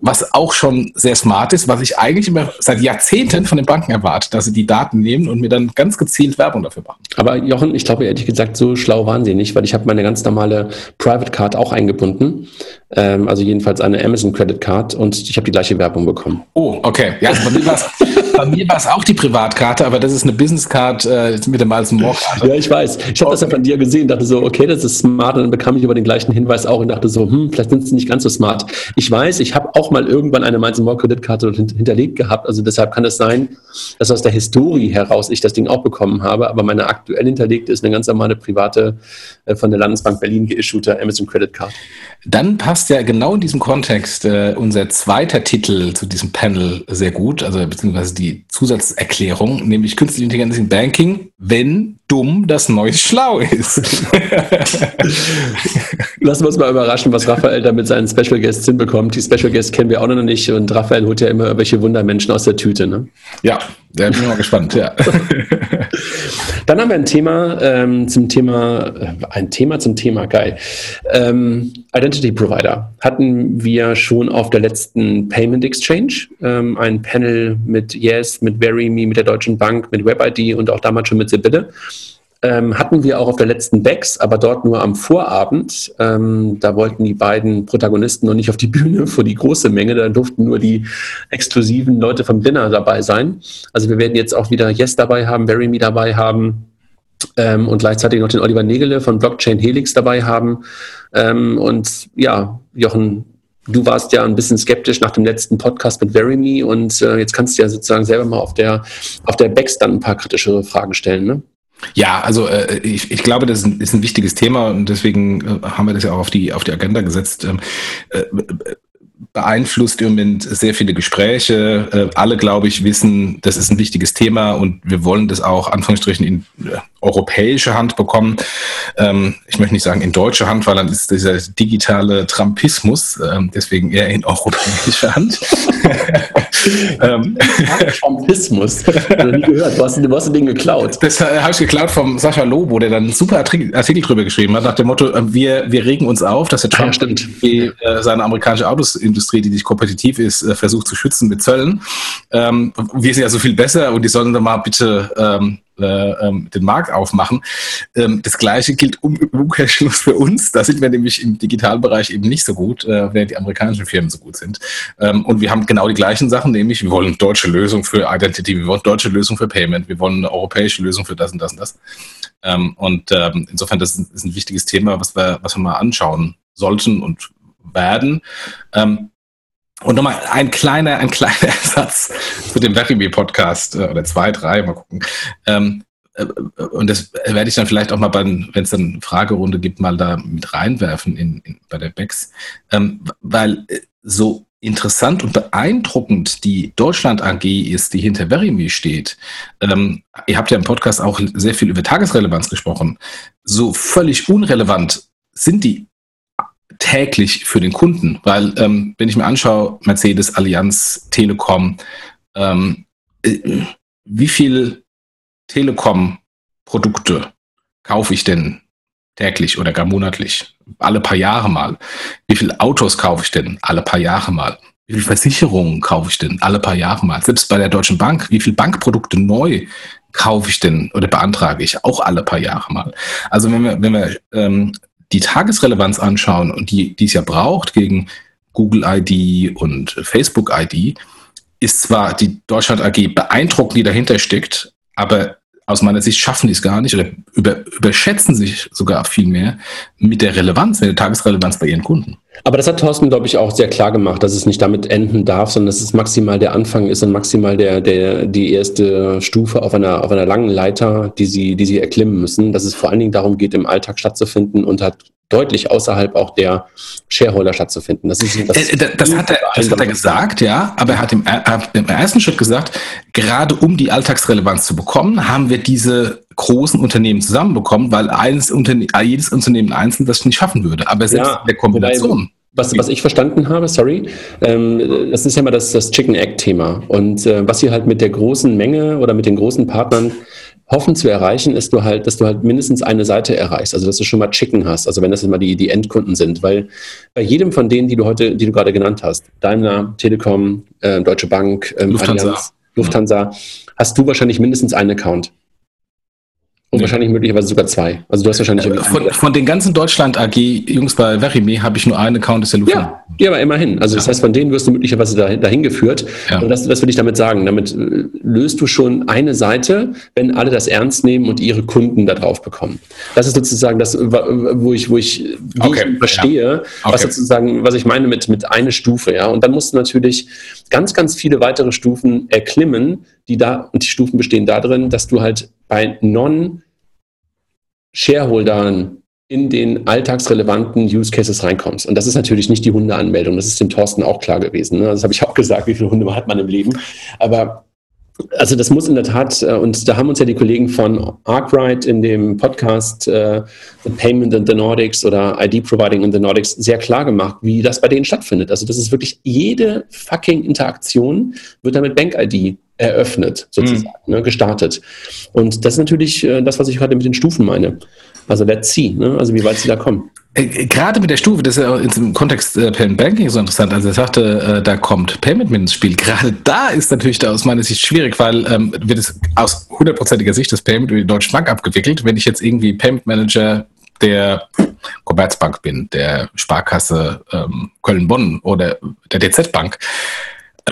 was auch schon sehr smart ist, was ich eigentlich immer seit Jahrzehnten von den Banken erwarte, dass sie die Daten nehmen und mir dann ganz gezielt Werbung dafür machen. Aber Jochen, ich glaube ehrlich gesagt, so schlau waren sie nicht, weil ich habe meine ganz normale Private Card auch eingebunden, ähm, also jedenfalls eine Amazon Credit Card und ich habe die gleiche Werbung bekommen. Oh, okay. Ja, bei mir war es bei mir war es auch die Privatkarte, aber das ist eine Business Card äh, mit dem More Karte. Ja, ich weiß. Ich habe das ja von dir gesehen, dachte so, okay, das ist smart. Und dann bekam ich über den gleichen Hinweis auch und dachte so, hm, vielleicht sind sie nicht ganz so smart. Ich weiß, ich habe auch mal irgendwann eine Miles More Kreditkarte hinterlegt gehabt. Also deshalb kann es sein, dass aus der Historie heraus ich das Ding auch bekommen habe. Aber meine aktuell hinterlegte ist eine ganz normale private äh, von der Landesbank Berlin geissuete Amazon Credit Card. Dann passt ja genau in diesem Kontext äh, unser zweiter Titel zu diesem Panel sehr gut, also beziehungsweise die Zusatzerklärung, nämlich Künstliche Intelligenz im Banking, wenn dumm das neue Schlau ist. Lassen wir uns mal überraschen, was Raphael da mit seinen Special Guests hinbekommt. Die Special Guests kennen wir auch noch nicht und Raphael holt ja immer welche Wundermenschen aus der Tüte. Ne? Ja, da bin ich mal gespannt, ja. Dann haben wir ein Thema ähm, zum Thema, äh, ein Thema zum Thema, geil. Ähm, Identity Provider hatten wir schon auf der letzten Payment Exchange, ähm, ein Panel mit Yes, mit VeryMe, mit der Deutschen Bank, mit WebID und auch damals schon mit Sibylle ähm, hatten wir auch auf der letzten Becks, aber dort nur am Vorabend. Ähm, da wollten die beiden Protagonisten noch nicht auf die Bühne vor die große Menge. Da durften nur die exklusiven Leute vom Dinner dabei sein. Also wir werden jetzt auch wieder Yes dabei haben, Bury Me dabei haben. Ähm, und gleichzeitig noch den Oliver Negele von Blockchain Helix dabei haben. Ähm, und ja, Jochen, du warst ja ein bisschen skeptisch nach dem letzten Podcast mit VeryMe und äh, jetzt kannst du ja sozusagen selber mal auf der, auf der Becks dann ein paar kritischere Fragen stellen, ne? Ja, also äh, ich, ich glaube, das ist ein, ist ein wichtiges Thema und deswegen äh, haben wir das ja auch auf die, auf die Agenda gesetzt. Ähm, äh, beeinflusst im Moment sehr viele Gespräche. Äh, alle, glaube ich, wissen, das ist ein wichtiges Thema und wir wollen das auch Anführungsstrichen in äh, europäische Hand bekommen. Ähm, ich möchte nicht sagen in deutsche Hand, weil dann ist dieser digitale Trumpismus, ähm, deswegen eher in europäische Hand. ähm. Trumpismus? Ich nie gehört. Du hast, du hast den geklaut. Das äh, habe ich geklaut vom Sascha Lobo, der dann einen super Artikel, Artikel drüber geschrieben hat, nach dem Motto, äh, wir, wir regen uns auf, dass der ah, Trump ja, die, äh, seine amerikanische Autosindustrie, die nicht kompetitiv ist, äh, versucht zu schützen mit Zöllen. Ähm, wir sind ja so viel besser und die sollen dann mal bitte ähm, äh, ähm, den Markt aufmachen. Ähm, das gleiche gilt um Umkehrschluss für uns. Da sind wir nämlich im Digitalbereich eben nicht so gut, äh, während die amerikanischen Firmen so gut sind. Ähm, und wir haben genau die gleichen Sachen, nämlich wir wollen deutsche Lösung für Identity, wir wollen deutsche Lösung für Payment, wir wollen eine europäische Lösung für das und das und das. Und insofern, das ist, ist, ein wichtiges Thema, was wir, was wir mal anschauen sollten und werden. Ähm, und nochmal ein kleiner, ein kleiner Satz zu dem Verimi-Podcast äh, oder zwei, drei, mal gucken. Ähm, äh, und das werde ich dann vielleicht auch mal, wenn es dann eine Fragerunde gibt, mal da mit reinwerfen in, in bei der BEX. Ähm, weil äh, so interessant und beeindruckend die Deutschland AG ist, die hinter Verimi steht. Ähm, ihr habt ja im Podcast auch sehr viel über Tagesrelevanz gesprochen. So völlig unrelevant sind die täglich für den Kunden, weil ähm, wenn ich mir anschaue, Mercedes, Allianz, Telekom, ähm, äh, wie viel Telekom-Produkte kaufe ich denn täglich oder gar monatlich? Alle paar Jahre mal. Wie viele Autos kaufe ich denn? Alle paar Jahre mal. Wie viele Versicherungen kaufe ich denn? Alle paar Jahre mal. Selbst bei der Deutschen Bank, wie viele Bankprodukte neu kaufe ich denn oder beantrage ich? Auch alle paar Jahre mal. Also wenn wir, wenn wir ähm, die Tagesrelevanz anschauen und die, die es ja braucht gegen Google ID und Facebook ID, ist zwar die Deutschland AG beeindruckend, die dahinter steckt, aber aus meiner Sicht schaffen die es gar nicht oder über, überschätzen sich sogar viel mehr mit der Relevanz, mit der Tagesrelevanz bei ihren Kunden. Aber das hat Thorsten, glaube ich, auch sehr klar gemacht, dass es nicht damit enden darf, sondern dass es maximal der Anfang ist und maximal der, der, die erste Stufe auf einer, auf einer langen Leiter, die sie, die sie erklimmen müssen. Dass es vor allen Dingen darum geht, im Alltag stattzufinden und hat deutlich außerhalb auch der Shareholder stattzufinden. Das, ist, das, äh, das, hat, er, das hat er gesagt, ja, aber er hat im, im, ersten Schritt gesagt, gerade um die Alltagsrelevanz zu bekommen, haben wir diese großen Unternehmen zusammenbekommen, weil eines Unterne jedes Unternehmen einzeln das nicht schaffen würde. Aber selbst ja, der Kombination. Was, was ich verstanden habe, sorry, ähm, das ist ja mal das, das Chicken Egg-Thema. Und äh, was sie halt mit der großen Menge oder mit den großen Partnern hoffen zu erreichen, ist du halt, dass du halt mindestens eine Seite erreichst, also dass du schon mal Chicken hast, also wenn das immer die, die Endkunden sind, weil bei jedem von denen, die du heute, die du gerade genannt hast, Daimler, Telekom, äh, Deutsche Bank, ähm, Lufthansa, Allianz, Lufthansa, hast du wahrscheinlich mindestens einen Account. Und nee. wahrscheinlich möglicherweise sogar zwei. Also du hast wahrscheinlich äh, von, von, den ganzen Deutschland AG Jungs bei Verime habe ich nur einen Account, das ist der Lufthansa. Ja, ja, aber immerhin. Also das heißt, von denen wirst du möglicherweise dahin, dahin geführt. Ja. Und das, das will ich damit sagen. Damit äh, löst du schon eine Seite, wenn alle das ernst nehmen und ihre Kunden da drauf bekommen. Das ist sozusagen das, wo ich, wo ich, okay. ich verstehe, ja. okay. was sozusagen, was ich meine mit, mit eine Stufe. Ja. Und dann musst du natürlich ganz, ganz viele weitere Stufen erklimmen, die da, und die Stufen bestehen darin, dass du halt bei Non-Shareholdern in den alltagsrelevanten Use Cases reinkommst. Und das ist natürlich nicht die Hundeanmeldung. Das ist dem Thorsten auch klar gewesen. Ne? Das habe ich auch gesagt, wie viele Hunde hat man im Leben. Aber also das muss in der Tat, äh, und da haben uns ja die Kollegen von Arkwright in dem Podcast äh, The Payment in the Nordics oder ID Providing in the Nordics sehr klar gemacht, wie das bei denen stattfindet. Also das ist wirklich jede fucking Interaktion wird damit Bank-ID eröffnet, sozusagen, mhm. ne, gestartet. Und das ist natürlich äh, das, was ich gerade mit den Stufen meine. Also let's see, ne? also wie weit sie da kommen. Äh, gerade mit der Stufe, das ist ja im Kontext äh, Payment Banking so interessant. Also er sagte, äh, da kommt Payment mit ins Spiel. Gerade da ist natürlich da aus meiner Sicht schwierig, weil ähm, wird es aus hundertprozentiger Sicht das Payment über die Deutsche Bank abgewickelt. Wenn ich jetzt irgendwie Payment Manager der Commerzbank bin, der Sparkasse ähm, Köln-Bonn oder der DZ Bank,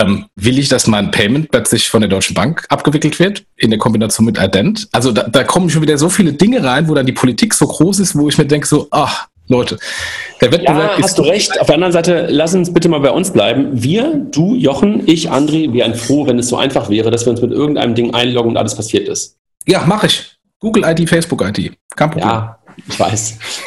ähm, will ich, dass mein Payment plötzlich von der Deutschen Bank abgewickelt wird, in der Kombination mit Ident? Also da, da kommen schon wieder so viele Dinge rein, wo dann die Politik so groß ist, wo ich mir denke, so, ach, Leute, der Wettbewerb ja, ist. Hast du recht. Auf der anderen Seite, lass uns bitte mal bei uns bleiben. Wir, du, Jochen, ich, André, wären froh, wenn es so einfach wäre, dass wir uns mit irgendeinem Ding einloggen und alles passiert ist. Ja, mache ich. Google ID, Facebook ID. Kein Problem. Ja, ich weiß.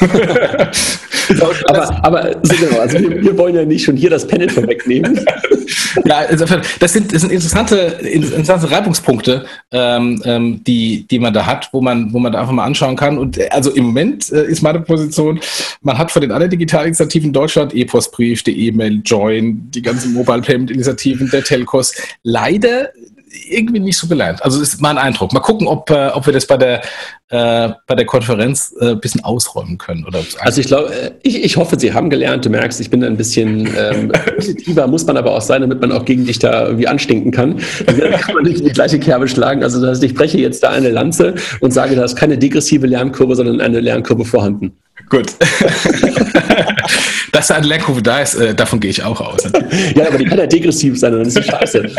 aber, aber so genau, also wir, wir, wollen ja nicht schon hier das Panel vorwegnehmen. ja, insofern, das sind, das sind interessante, interessante Reibungspunkte, ähm, ähm, die, die man da hat, wo man, wo man da einfach mal anschauen kann. Und äh, also im Moment äh, ist meine Position, man hat von den anderen Digitalinitiativen in Deutschland, E-Postbrief, die E-Mail, Join, die ganzen Mobile Payment Initiativen, der Telcos, leider irgendwie nicht so gelernt. Also das ist mein Eindruck. Mal gucken, ob, äh, ob wir das bei der, äh, bei der Konferenz äh, ein bisschen ausräumen können. Oder also ich glaube, äh, ich, ich hoffe, Sie haben gelernt. Du merkst, ich bin ein bisschen ähm, positiver, muss man aber auch sein, damit man auch gegen dich da irgendwie anstinken kann. Dann kann man nicht in die gleiche Kerbe schlagen. Also das heißt, ich breche jetzt da eine Lanze und sage, da ist keine degressive Lernkurve, sondern eine Lernkurve vorhanden. Gut. Dass da eine Lernkurve da ist, äh, davon gehe ich auch aus. ja, aber die kann ja degressiv sein, dann ist sie scheiße.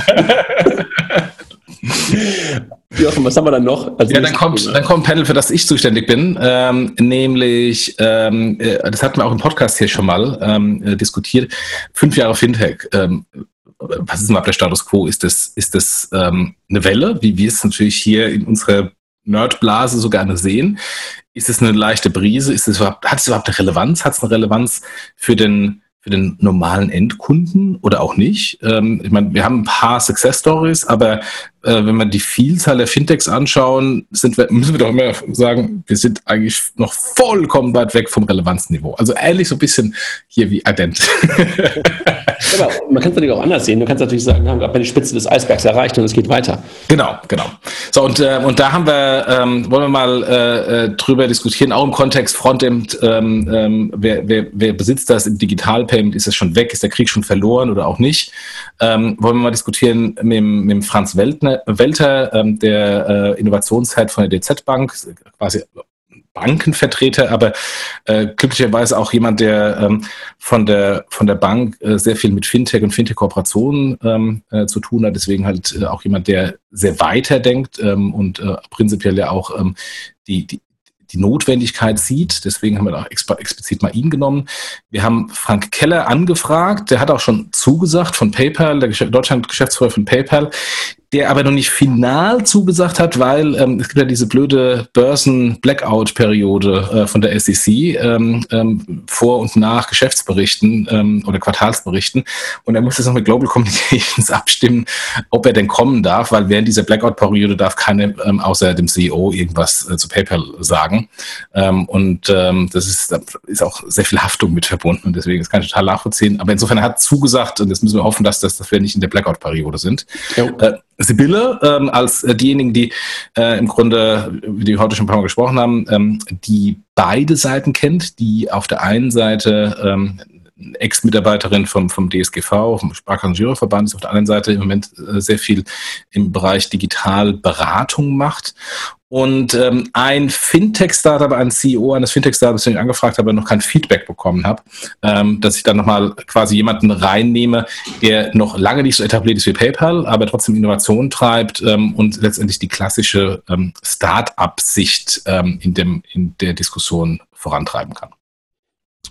Jochen, was haben wir dann noch? ja, dann kommt, dann kommt ein Panel, für das ich zuständig bin, ähm, nämlich, ähm, äh, das hatten wir auch im Podcast hier schon mal ähm, äh, diskutiert, fünf Jahre Fintech. Ähm, was ist überhaupt der Status Quo? Ist das, ist das ähm, eine Welle, wie wir es natürlich hier in unserer Nerdblase so gerne sehen? Ist es eine leichte Brise? Ist es überhaupt, hat es überhaupt eine Relevanz? Hat es eine Relevanz für den, für den normalen Endkunden oder auch nicht? Ähm, ich meine, wir haben ein paar Success Stories, aber äh, wenn wir die Vielzahl der Fintechs anschauen, sind wir, müssen wir doch immer sagen, wir sind eigentlich noch vollkommen weit weg vom Relevanzniveau. Also ähnlich so ein bisschen hier wie Ident. aber man kann es natürlich auch anders sehen. Du kannst natürlich sagen, wir haben gerade die Spitze des Eisbergs erreicht und es geht weiter. Genau, genau. So, und, äh, und da haben wir, ähm, wollen wir mal äh, äh drüber diskutieren, auch im Kontext Frontend, ähm, ähm, wer, wer, wer besitzt das im Digital-Payment? Ist es schon weg? Ist der Krieg schon verloren oder auch nicht? Ähm, wollen wir mal diskutieren mit, mit Franz Weltner, Welter, ähm, der äh, Innovationshead von der DZ Bank, quasi Bankenvertreter, aber äh, glücklicherweise auch jemand, der ähm, von der von der Bank äh, sehr viel mit Fintech und Fintech-Kooperationen ähm, äh, zu tun hat. Deswegen halt äh, auch jemand, der sehr weiterdenkt ähm, und äh, prinzipiell ja auch ähm, die, die die Notwendigkeit sieht. Deswegen haben wir auch explizit mal ihn genommen. Wir haben Frank Keller angefragt. Der hat auch schon zugesagt von PayPal, der Deutschland-Geschäftsführer von PayPal der aber noch nicht final zugesagt hat, weil ähm, es gibt ja diese blöde Börsen-Blackout-Periode äh, von der SEC ähm, ähm, vor und nach Geschäftsberichten ähm, oder Quartalsberichten. Und er muss jetzt noch mit Global Communications abstimmen, ob er denn kommen darf, weil während dieser Blackout-Periode darf keine ähm, außer dem CEO irgendwas äh, zu PayPal sagen. Ähm, und ähm, das ist, da ist auch sehr viel Haftung mit verbunden und deswegen ist kann ich total nachvollziehen. Aber insofern er hat zugesagt und jetzt müssen wir hoffen, dass, das, dass wir nicht in der Blackout-Periode sind. Äh, Sibylle ähm, als äh, diejenigen, die äh, im Grunde, die wir heute schon ein paar Mal gesprochen haben, ähm, die beide Seiten kennt, die auf der einen Seite ähm, Ex-Mitarbeiterin vom, vom DSGV, vom Sparkassengiroverband, ist auf der anderen Seite im Moment äh, sehr viel im Bereich Digitalberatung macht und ähm, ein Fintech-Startup, ein CEO eines Fintech-Startups, den ich angefragt habe, noch kein Feedback bekommen habe, ähm, dass ich dann nochmal quasi jemanden reinnehme, der noch lange nicht so etabliert ist wie PayPal, aber trotzdem Innovation treibt ähm, und letztendlich die klassische ähm, Start-up-Sicht ähm, in, dem, in der Diskussion vorantreiben kann.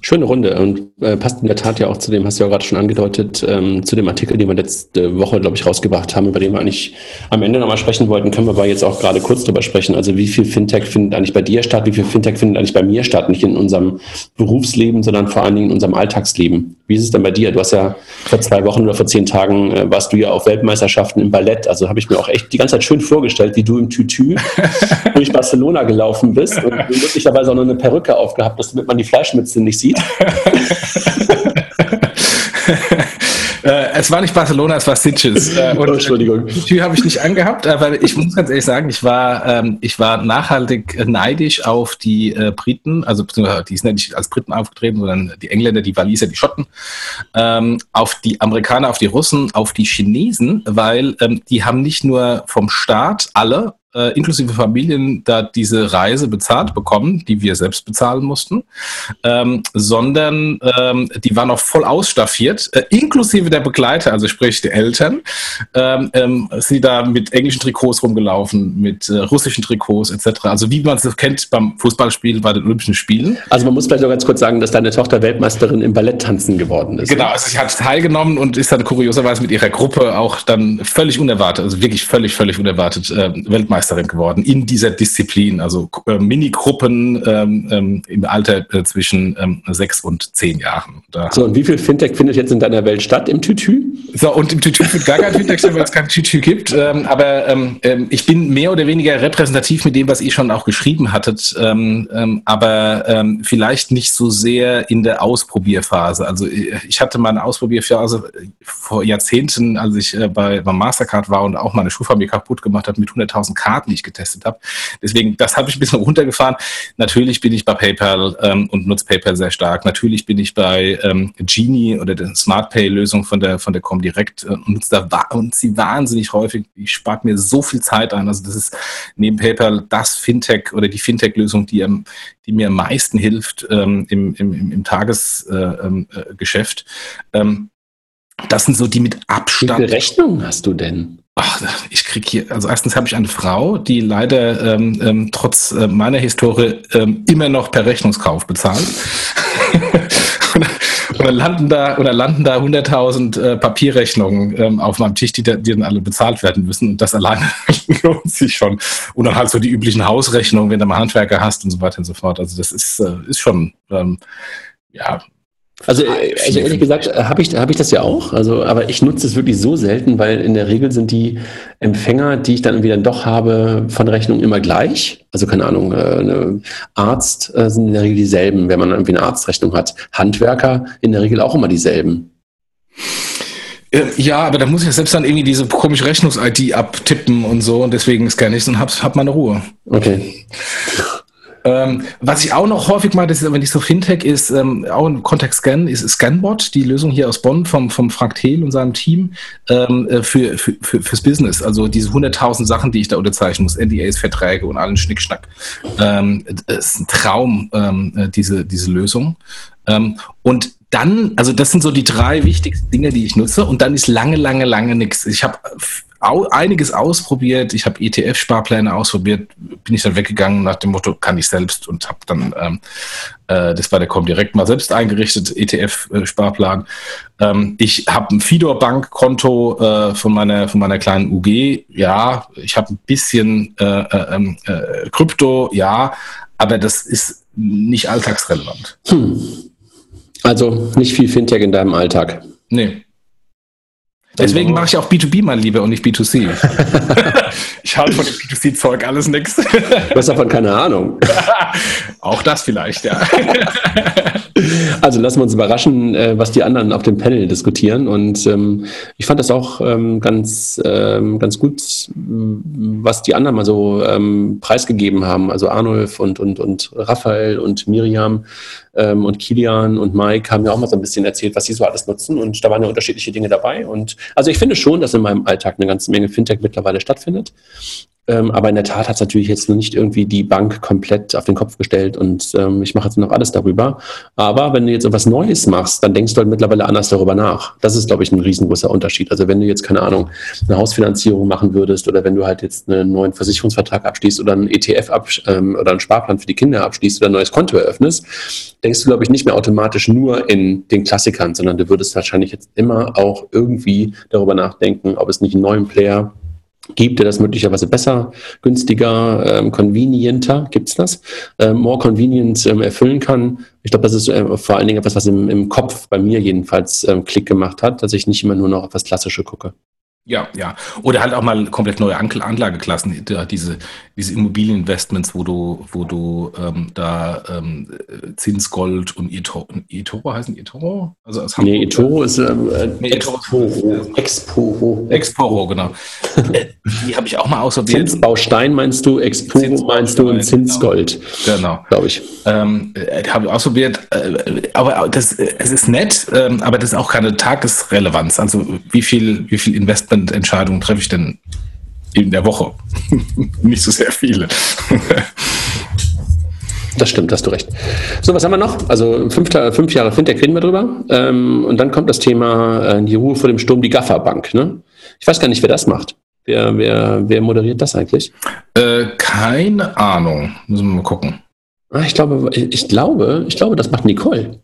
Schöne Runde und äh, passt in der Tat ja auch zu dem, hast du ja gerade schon angedeutet, ähm, zu dem Artikel, den wir letzte Woche, glaube ich, rausgebracht haben, über den wir eigentlich am Ende nochmal sprechen wollten, können wir aber jetzt auch gerade kurz drüber sprechen. Also wie viel Fintech findet eigentlich bei dir statt, wie viel Fintech findet eigentlich bei mir statt, nicht in unserem Berufsleben, sondern vor allen Dingen in unserem Alltagsleben. Wie ist es denn bei dir? Du hast ja vor zwei Wochen oder vor zehn Tagen äh, warst du ja auf Weltmeisterschaften im Ballett. Also habe ich mir auch echt die ganze Zeit schön vorgestellt, wie du im Tütü durch Barcelona gelaufen bist und möglicherweise auch noch eine Perücke aufgehabt hast, damit man die Fleischmütze nicht sieht. Äh, es war nicht Barcelona, es war Sitges. Äh, und, oh, Entschuldigung. Die Tür habe ich nicht angehabt, aber ich muss ganz ehrlich sagen, ich war, ähm, ich war nachhaltig neidisch auf die äh, Briten, also die sind ja nicht als Briten aufgetreten, sondern die Engländer, die Waliser, die Schotten, ähm, auf die Amerikaner, auf die Russen, auf die Chinesen, weil ähm, die haben nicht nur vom Staat alle äh, inklusive Familien da diese Reise bezahlt bekommen, die wir selbst bezahlen mussten, ähm, sondern ähm, die waren auch voll ausstaffiert, äh, inklusive der Begleiter, also sprich die Eltern, ähm, ähm, sie da mit englischen Trikots rumgelaufen, mit äh, russischen Trikots etc. Also wie man es kennt beim Fußballspiel bei den Olympischen Spielen. Also man muss vielleicht noch ganz kurz sagen, dass deine Tochter Weltmeisterin im Balletttanzen geworden ist. Genau, also sie hat teilgenommen und ist dann kurioserweise mit ihrer Gruppe auch dann völlig unerwartet, also wirklich völlig, völlig unerwartet äh, Weltmeisterin Weltmeisterin geworden in dieser Disziplin, also äh, Minigruppen ähm, ähm, im Alter äh, zwischen ähm, sechs und zehn Jahren. Da so, und wie viel Fintech findet jetzt in deiner Welt statt im Tütü? So, und im Tütü findet gar kein Fintech statt, weil es kein Tütü gibt. Ähm, aber ähm, ähm, ich bin mehr oder weniger repräsentativ mit dem, was ihr schon auch geschrieben hattet, ähm, ähm, aber vielleicht nicht so sehr in der Ausprobierphase. Also äh, ich hatte meine Ausprobierphase vor Jahrzehnten, als ich äh, bei, bei Mastercard war und auch meine Schuhfamilie kaputt gemacht habe mit 100.000 Karten, die ich getestet habe. Deswegen, das habe ich ein bisschen runtergefahren. Natürlich bin ich bei PayPal ähm, und nutze PayPal sehr stark. Natürlich bin ich bei ähm, Genie oder der Smart Pay Lösung von der von der Comdirect äh, und nutze da und sie wahnsinnig häufig. Ich spart mir so viel Zeit ein. Also das ist neben PayPal das Fintech oder die Fintech-Lösung, die, die mir am meisten hilft ähm, im, im, im Tagesgeschäft. Äh, ähm, ähm, das sind so die mit Abstand. Wie viele Rechnungen hast du denn? Ach, ich krieg hier, also erstens habe ich eine Frau, die leider ähm, ähm, trotz äh, meiner Historie ähm, immer noch per Rechnungskauf bezahlt. und dann landen da, oder landen da 100.000 äh, Papierrechnungen ähm, auf meinem Tisch, die, die dann alle bezahlt werden müssen. Und das alleine lohnt sich schon. Und dann halt so die üblichen Hausrechnungen, wenn du mal Handwerker hast und so weiter und so fort. Also das ist, äh, ist schon, ähm, ja, also, äh, also ehrlich gesagt, äh, habe ich, hab ich das ja auch. Also, aber ich nutze es wirklich so selten, weil in der Regel sind die Empfänger, die ich dann irgendwie dann doch habe, von Rechnung immer gleich. Also keine Ahnung, äh, Arzt äh, sind in der Regel dieselben, wenn man irgendwie eine Arztrechnung hat. Handwerker in der Regel auch immer dieselben. Ja, aber da muss ich ja selbst dann irgendwie diese komische Rechnungs-ID abtippen und so und deswegen scanne ich es und hab, hab meine Ruhe. Okay. Ähm, was ich auch noch häufig mache, das ist, wenn ich so Fintech ist, ähm, auch im Kontext Scan, ist Scanbot, die Lösung hier aus Bonn vom, vom Frank Thiel und seinem Team ähm, äh, für, für, für, fürs Business. Also diese 100.000 Sachen, die ich da unterzeichnen muss, NDAs, Verträge und allen Schnickschnack. Ähm, ist ein Traum, ähm, äh, diese, diese Lösung. Ähm, und dann, also das sind so die drei wichtigsten Dinge, die ich nutze. Und dann ist lange, lange, lange nichts. Ich habe einiges ausprobiert. Ich habe ETF-Sparpläne ausprobiert, bin ich dann weggegangen nach dem Motto, kann ich selbst und habe dann, ähm, äh, das war der direkt mal selbst eingerichtet, ETF-Sparplan. Ähm, ich habe ein Fidor-Bankkonto äh, von, meiner, von meiner kleinen UG. Ja, ich habe ein bisschen äh, äh, ähm, äh, Krypto, ja, aber das ist nicht alltagsrelevant. Hm. Also nicht viel Fintech in deinem Alltag. Nee. Deswegen mache ich auch B2B mal lieber und nicht B2C. ich halte von dem B2C-Zeug alles nichts. Du hast davon keine Ahnung. auch das vielleicht, ja. Also lassen wir uns überraschen, äh, was die anderen auf dem Panel diskutieren. Und ähm, ich fand das auch ähm, ganz, ähm, ganz gut, was die anderen mal so ähm, preisgegeben haben. Also Arnulf und, und, und Raphael und Miriam ähm, und Kilian und Mike haben ja auch mal so ein bisschen erzählt, was sie so alles nutzen. Und da waren ja unterschiedliche Dinge dabei. Und also ich finde schon, dass in meinem Alltag eine ganze Menge Fintech mittlerweile stattfindet. Ähm, aber in der Tat hat es natürlich jetzt noch nicht irgendwie die Bank komplett auf den Kopf gestellt und ähm, ich mache jetzt noch alles darüber. Aber wenn du jetzt etwas Neues machst, dann denkst du halt mittlerweile anders darüber nach. Das ist, glaube ich, ein riesengroßer Unterschied. Also wenn du jetzt, keine Ahnung, eine Hausfinanzierung machen würdest oder wenn du halt jetzt einen neuen Versicherungsvertrag abschließt oder einen ETF ab, ähm, oder einen Sparplan für die Kinder abschließt oder ein neues Konto eröffnest, denkst du, glaube ich, nicht mehr automatisch nur in den Klassikern, sondern du würdest wahrscheinlich jetzt immer auch irgendwie darüber nachdenken, ob es nicht einen neuen Player gibt, der das möglicherweise besser, günstiger, ähm, convenienter, gibt's das, ähm, more convenient ähm, erfüllen kann. Ich glaube, das ist äh, vor allen Dingen etwas, was im, im Kopf bei mir jedenfalls ähm, Klick gemacht hat, dass ich nicht immer nur noch auf das Klassische gucke. Ja, ja. Oder halt auch mal komplett neue Anlageklassen, diese, diese Immobilieninvestments, wo du, wo du ähm, da ähm, Zinsgold und eToro, eToro heißen eToro? Also aus Hamburg, nee, eToro ist ähm, äh, nee, Exporo. Exporo. Exporo, genau. Äh, die habe ich auch mal ausprobiert. Zinsbaustein meinst du, Exporo meinst du und Zinsgold. Genau. genau. Glaube ich. Ähm, äh, habe ich ausprobiert. Äh, aber das, es ist nett, ähm, aber das ist auch keine Tagesrelevanz. Also wie viel, wie viel Investment Investmententscheidungen treffe ich denn in der Woche? Nicht so sehr viele. Das stimmt, hast du recht. So, was haben wir noch? Also fünf, fünf Jahre Fintech reden wir drüber. Ähm, und dann kommt das Thema äh, die Ruhe vor dem Sturm, die Gafferbank. Ne? Ich weiß gar nicht, wer das macht. Wer, wer, wer moderiert das eigentlich? Äh, keine Ahnung. Müssen wir mal gucken. Ah, ich glaube, ich, ich glaube, ich glaube, das macht Nicole.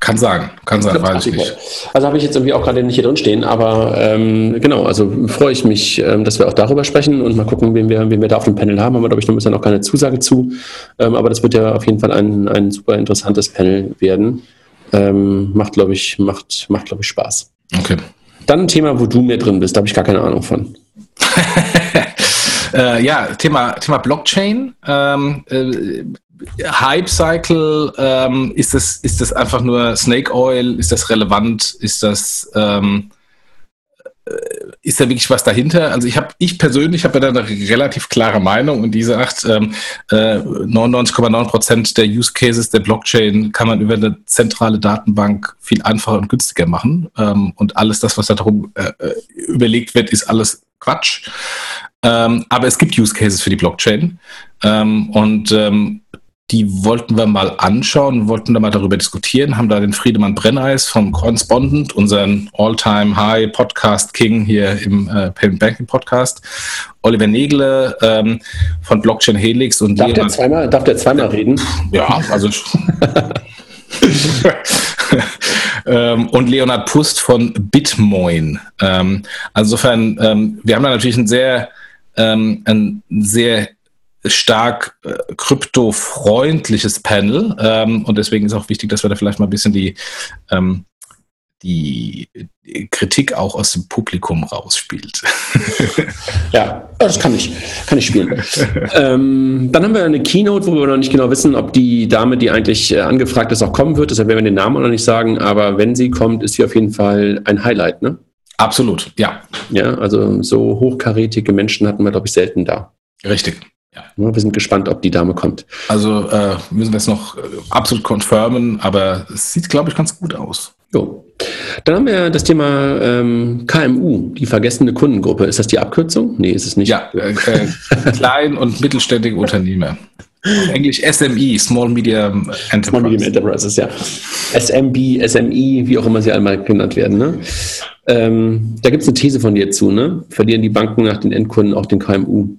Kann sein, kann sein, weiß ich nicht. Also habe ich jetzt irgendwie auch gerade nicht hier drin stehen, aber ähm, genau, also freue ich mich, ähm, dass wir auch darüber sprechen und mal gucken, wen wir, wen wir da auf dem Panel haben. Haben wir, glaube ich, noch ein bisschen noch keine Zusage zu. Ähm, aber das wird ja auf jeden Fall ein, ein super interessantes Panel werden. Ähm, macht, glaube ich, macht, macht, glaube ich, Spaß. Okay. Dann ein Thema, wo du mehr drin bist, da habe ich gar keine Ahnung von. äh, ja, Thema, Thema Blockchain. Ähm, äh, Hype Cycle, ähm, ist, das, ist das einfach nur Snake Oil? Ist das relevant? Ist das, ähm, äh, ist da wirklich was dahinter? Also ich habe, ich persönlich habe da eine relativ klare Meinung und die sagt, ähm, äh, 99,9 Prozent der Use Cases der Blockchain kann man über eine zentrale Datenbank viel einfacher und günstiger machen. Ähm, und alles das, was da darum äh, äh überlegt wird, ist alles Quatsch. Ähm, aber es gibt Use Cases für die Blockchain. Ähm, und ähm, die wollten wir mal anschauen, wollten da mal darüber diskutieren, haben da den Friedemann Brenneis vom Correspondent, unseren All-Time-High Podcast King hier im äh, Payment Banking Podcast, Oliver Negle ähm, von Blockchain Helix und darf Leonard, der zweimal, darf der zweimal reden? Ja, also ähm, und Leonard Pust von Bitmoin. Ähm, also insofern, ähm, wir haben da natürlich ein sehr, ähm, ein sehr stark äh, kryptofreundliches Panel ähm, und deswegen ist auch wichtig, dass wir da vielleicht mal ein bisschen die, ähm, die, Kritik auch aus dem Publikum rausspielt. ja, das kann ich, kann ich spielen. ähm, dann haben wir eine Keynote, wo wir noch nicht genau wissen, ob die Dame, die eigentlich äh, angefragt ist, auch kommen wird. Deshalb werden wir den Namen auch noch nicht sagen, aber wenn sie kommt, ist sie auf jeden Fall ein Highlight, ne? Absolut, ja. Ja, also so hochkarätige Menschen hatten wir, glaube ich, selten da. Richtig. Ja. Wir sind gespannt, ob die Dame kommt. Also äh, müssen wir es noch äh, absolut confirmen, aber es sieht, glaube ich, ganz gut aus. Jo. Dann haben wir das Thema ähm, KMU, die vergessene Kundengruppe. Ist das die Abkürzung? Nee, ist es nicht. Ja, äh, äh, klein- und mittelständige Unternehmer. Englisch SME, Small Medium Enterprises. Small Medium Enterprises, ja. SMB, SME, wie auch immer sie einmal genannt werden. Ne? Ähm, da gibt es eine These von dir zu, ne? Verlieren die Banken nach den Endkunden auch den KMU?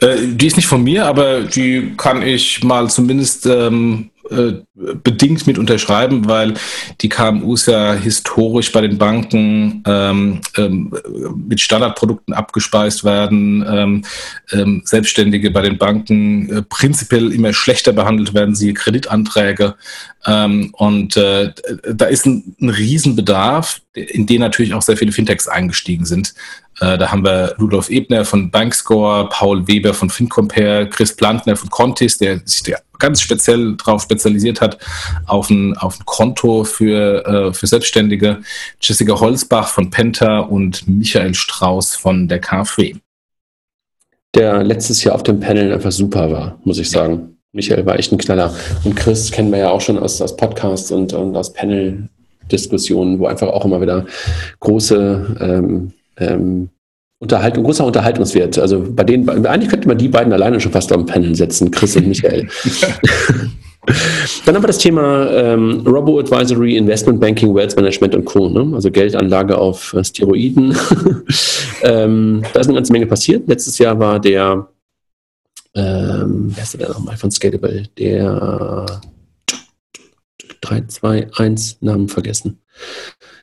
Äh, die ist nicht von mir, aber die kann ich mal zumindest ähm, äh, bedingt mit unterschreiben, weil die KMUs ja historisch bei den Banken ähm, ähm, mit Standardprodukten abgespeist werden, ähm, ähm Selbstständige bei den Banken äh, prinzipiell immer schlechter behandelt werden, sie Kreditanträge. Ähm, und äh, da ist ein, ein Riesenbedarf, in den natürlich auch sehr viele Fintechs eingestiegen sind. Äh, da haben wir Rudolf Ebner von Bankscore, Paul Weber von FinCompare, Chris Plantner von Contis, der sich der ganz speziell darauf spezialisiert hat, auf ein, auf ein Konto für, äh, für Selbstständige, Jessica Holzbach von Penta und Michael Strauß von der KfW. Der letztes Jahr auf dem Panel einfach super war, muss ich sagen. Michael war echt ein Knaller. Und Chris kennen wir ja auch schon aus, aus Podcasts und, und aus Panel-Diskussionen, wo einfach auch immer wieder große ähm, ähm, Unterhaltung, großer Unterhaltungswert. Also bei denen, eigentlich könnte man die beiden alleine schon fast am Panel setzen, Chris und Michael. Dann haben wir das Thema ähm, Robo-Advisory, Investment Banking, Wealth Management und Co. Ne? Also Geldanlage auf äh, Steroiden. ähm, da ist eine ganze Menge passiert. Letztes Jahr war der, ähm, wer ist der nochmal von Scalable? Der 3, 2, 1, Namen vergessen.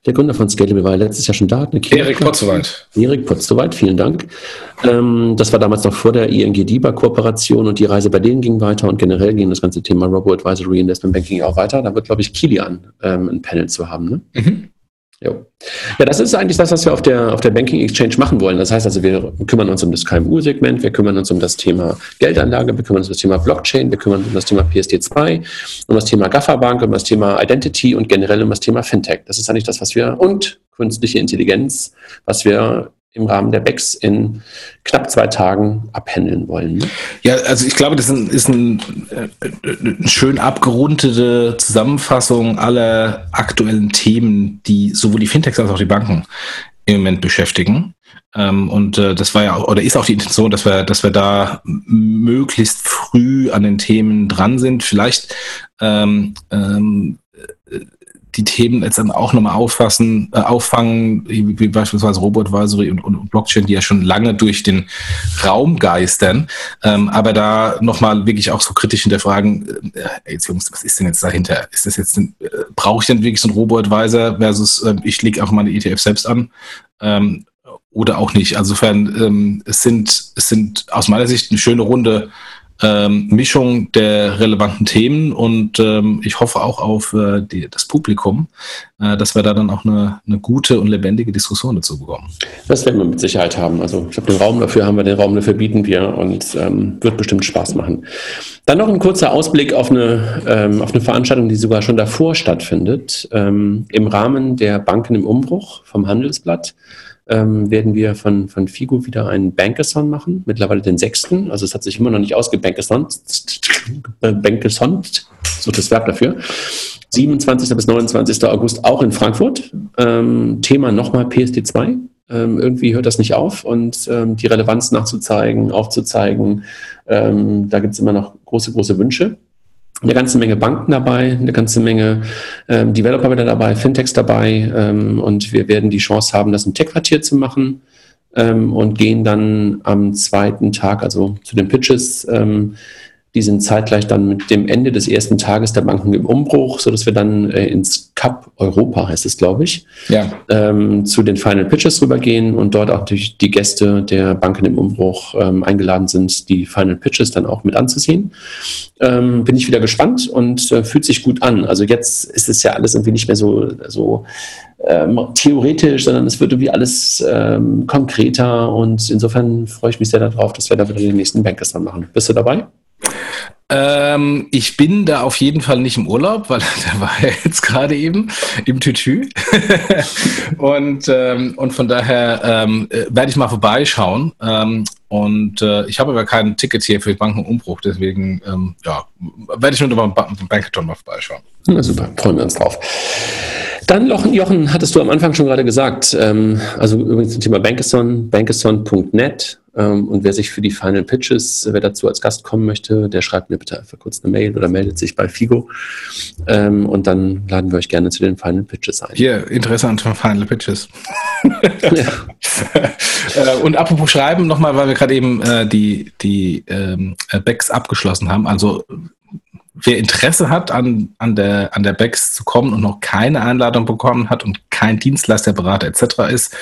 Der Gründer von Scalable war letztes Jahr schon da. Erik Potzowait. Erik Potzowait, vielen Dank. Ähm, das war damals noch vor der ING DIBA-Kooperation und die Reise bei denen ging weiter und generell ging das ganze Thema Robo-Advisory Investment Banking auch weiter. Da wird, glaube ich, Kilian ähm, ein Panel zu haben. Ne? Mhm. Jo. Ja, das ist eigentlich das, was wir auf der, auf der Banking Exchange machen wollen. Das heißt also, wir kümmern uns um das KMU-Segment, wir kümmern uns um das Thema Geldanlage, wir kümmern uns um das Thema Blockchain, wir kümmern uns um das Thema PSD2, um das Thema Gafferbank, um das Thema Identity und generell um das Thema Fintech. Das ist eigentlich das, was wir, und künstliche Intelligenz, was wir im Rahmen der BEX in knapp zwei Tagen abhändeln wollen. Ja, also ich glaube, das ist, ein, äh, eine schön abgerundete Zusammenfassung aller aktuellen Themen, die sowohl die Fintechs als auch die Banken im Moment beschäftigen. Ähm, und äh, das war ja oder ist auch die Intention, dass wir, dass wir da möglichst früh an den Themen dran sind. Vielleicht ähm, ähm, die Themen jetzt dann auch nochmal auffassen, äh, auffangen, wie, beispielsweise Robo-Advisory und, und, Blockchain, die ja schon lange durch den Raum geistern, ähm, aber da nochmal wirklich auch so kritisch hinterfragen, äh, jetzt Jungs, was ist denn jetzt dahinter? Ist das jetzt, äh, brauche ich denn wirklich so einen Robo-Advisor versus äh, ich lege auch meine ETF selbst an? Ähm, oder auch nicht. Also insofern, ähm, es sind, es sind aus meiner Sicht eine schöne Runde ähm, Mischung der relevanten Themen und ähm, ich hoffe auch auf äh, die, das Publikum, äh, dass wir da dann auch eine, eine gute und lebendige Diskussion dazu bekommen. Das werden wir mit Sicherheit haben. Also ich glaube, den Raum dafür haben wir, den Raum dafür bieten wir und ähm, wird bestimmt Spaß machen. Dann noch ein kurzer Ausblick auf eine, ähm, auf eine Veranstaltung, die sogar schon davor stattfindet, ähm, im Rahmen der Banken im Umbruch vom Handelsblatt ähm, werden wir von, von Figo wieder einen Bankathon machen, mittlerweile den sechsten. Also es hat sich immer noch nicht ausgebankesont. Bankesont, so das Verb dafür. 27. bis 29. August auch in Frankfurt. Ähm, Thema nochmal PSD2. Ähm, irgendwie hört das nicht auf und ähm, die Relevanz nachzuzeigen, aufzuzeigen, ähm, da gibt es immer noch große, große Wünsche eine ganze Menge Banken dabei, eine ganze Menge ähm, Developer wieder dabei, Fintechs dabei ähm, und wir werden die Chance haben, das im Tech-Quartier zu machen ähm, und gehen dann am zweiten Tag, also zu den Pitches, ähm, die sind zeitgleich dann mit dem Ende des ersten Tages der Banken im Umbruch, sodass wir dann äh, ins Cup Europa, heißt es, glaube ich, ja. ähm, zu den Final Pitches rübergehen und dort auch durch die Gäste der Banken im Umbruch ähm, eingeladen sind, die Final Pitches dann auch mit anzusehen. Ähm, bin ich wieder gespannt und äh, fühlt sich gut an. Also jetzt ist es ja alles irgendwie nicht mehr so, so ähm, theoretisch, sondern es wird irgendwie alles ähm, konkreter und insofern freue ich mich sehr darauf, dass wir da wieder den nächsten Bankers dann machen. Bist du dabei? Ähm, ich bin da auf jeden Fall nicht im Urlaub, weil der war ja jetzt gerade eben im Tütü. und, ähm, und von daher ähm, äh, werde ich mal vorbeischauen. Ähm, und äh, ich habe aber kein Ticket hier für Bankenumbruch, deswegen ähm, ja, werde ich nur beim Bankathon mal vorbeischauen. Na super, freuen wir uns drauf. Dann, Jochen, hattest du am Anfang schon gerade gesagt, ähm, also übrigens zum Thema Bankathon, bankathon.net und wer sich für die Final Pitches, wer dazu als Gast kommen möchte, der schreibt mir bitte einfach kurz eine Mail oder meldet sich bei Figo ähm, und dann laden wir euch gerne zu den Final Pitches ein. Hier, Interesse an Final Pitches. Äh, und apropos Schreiben, nochmal, weil wir gerade eben äh, die, die ähm, Backs abgeschlossen haben. Also wer Interesse hat, an, an, der, an der BEX zu kommen und noch keine Einladung bekommen hat und kein Dienstleister, Berater etc. ist,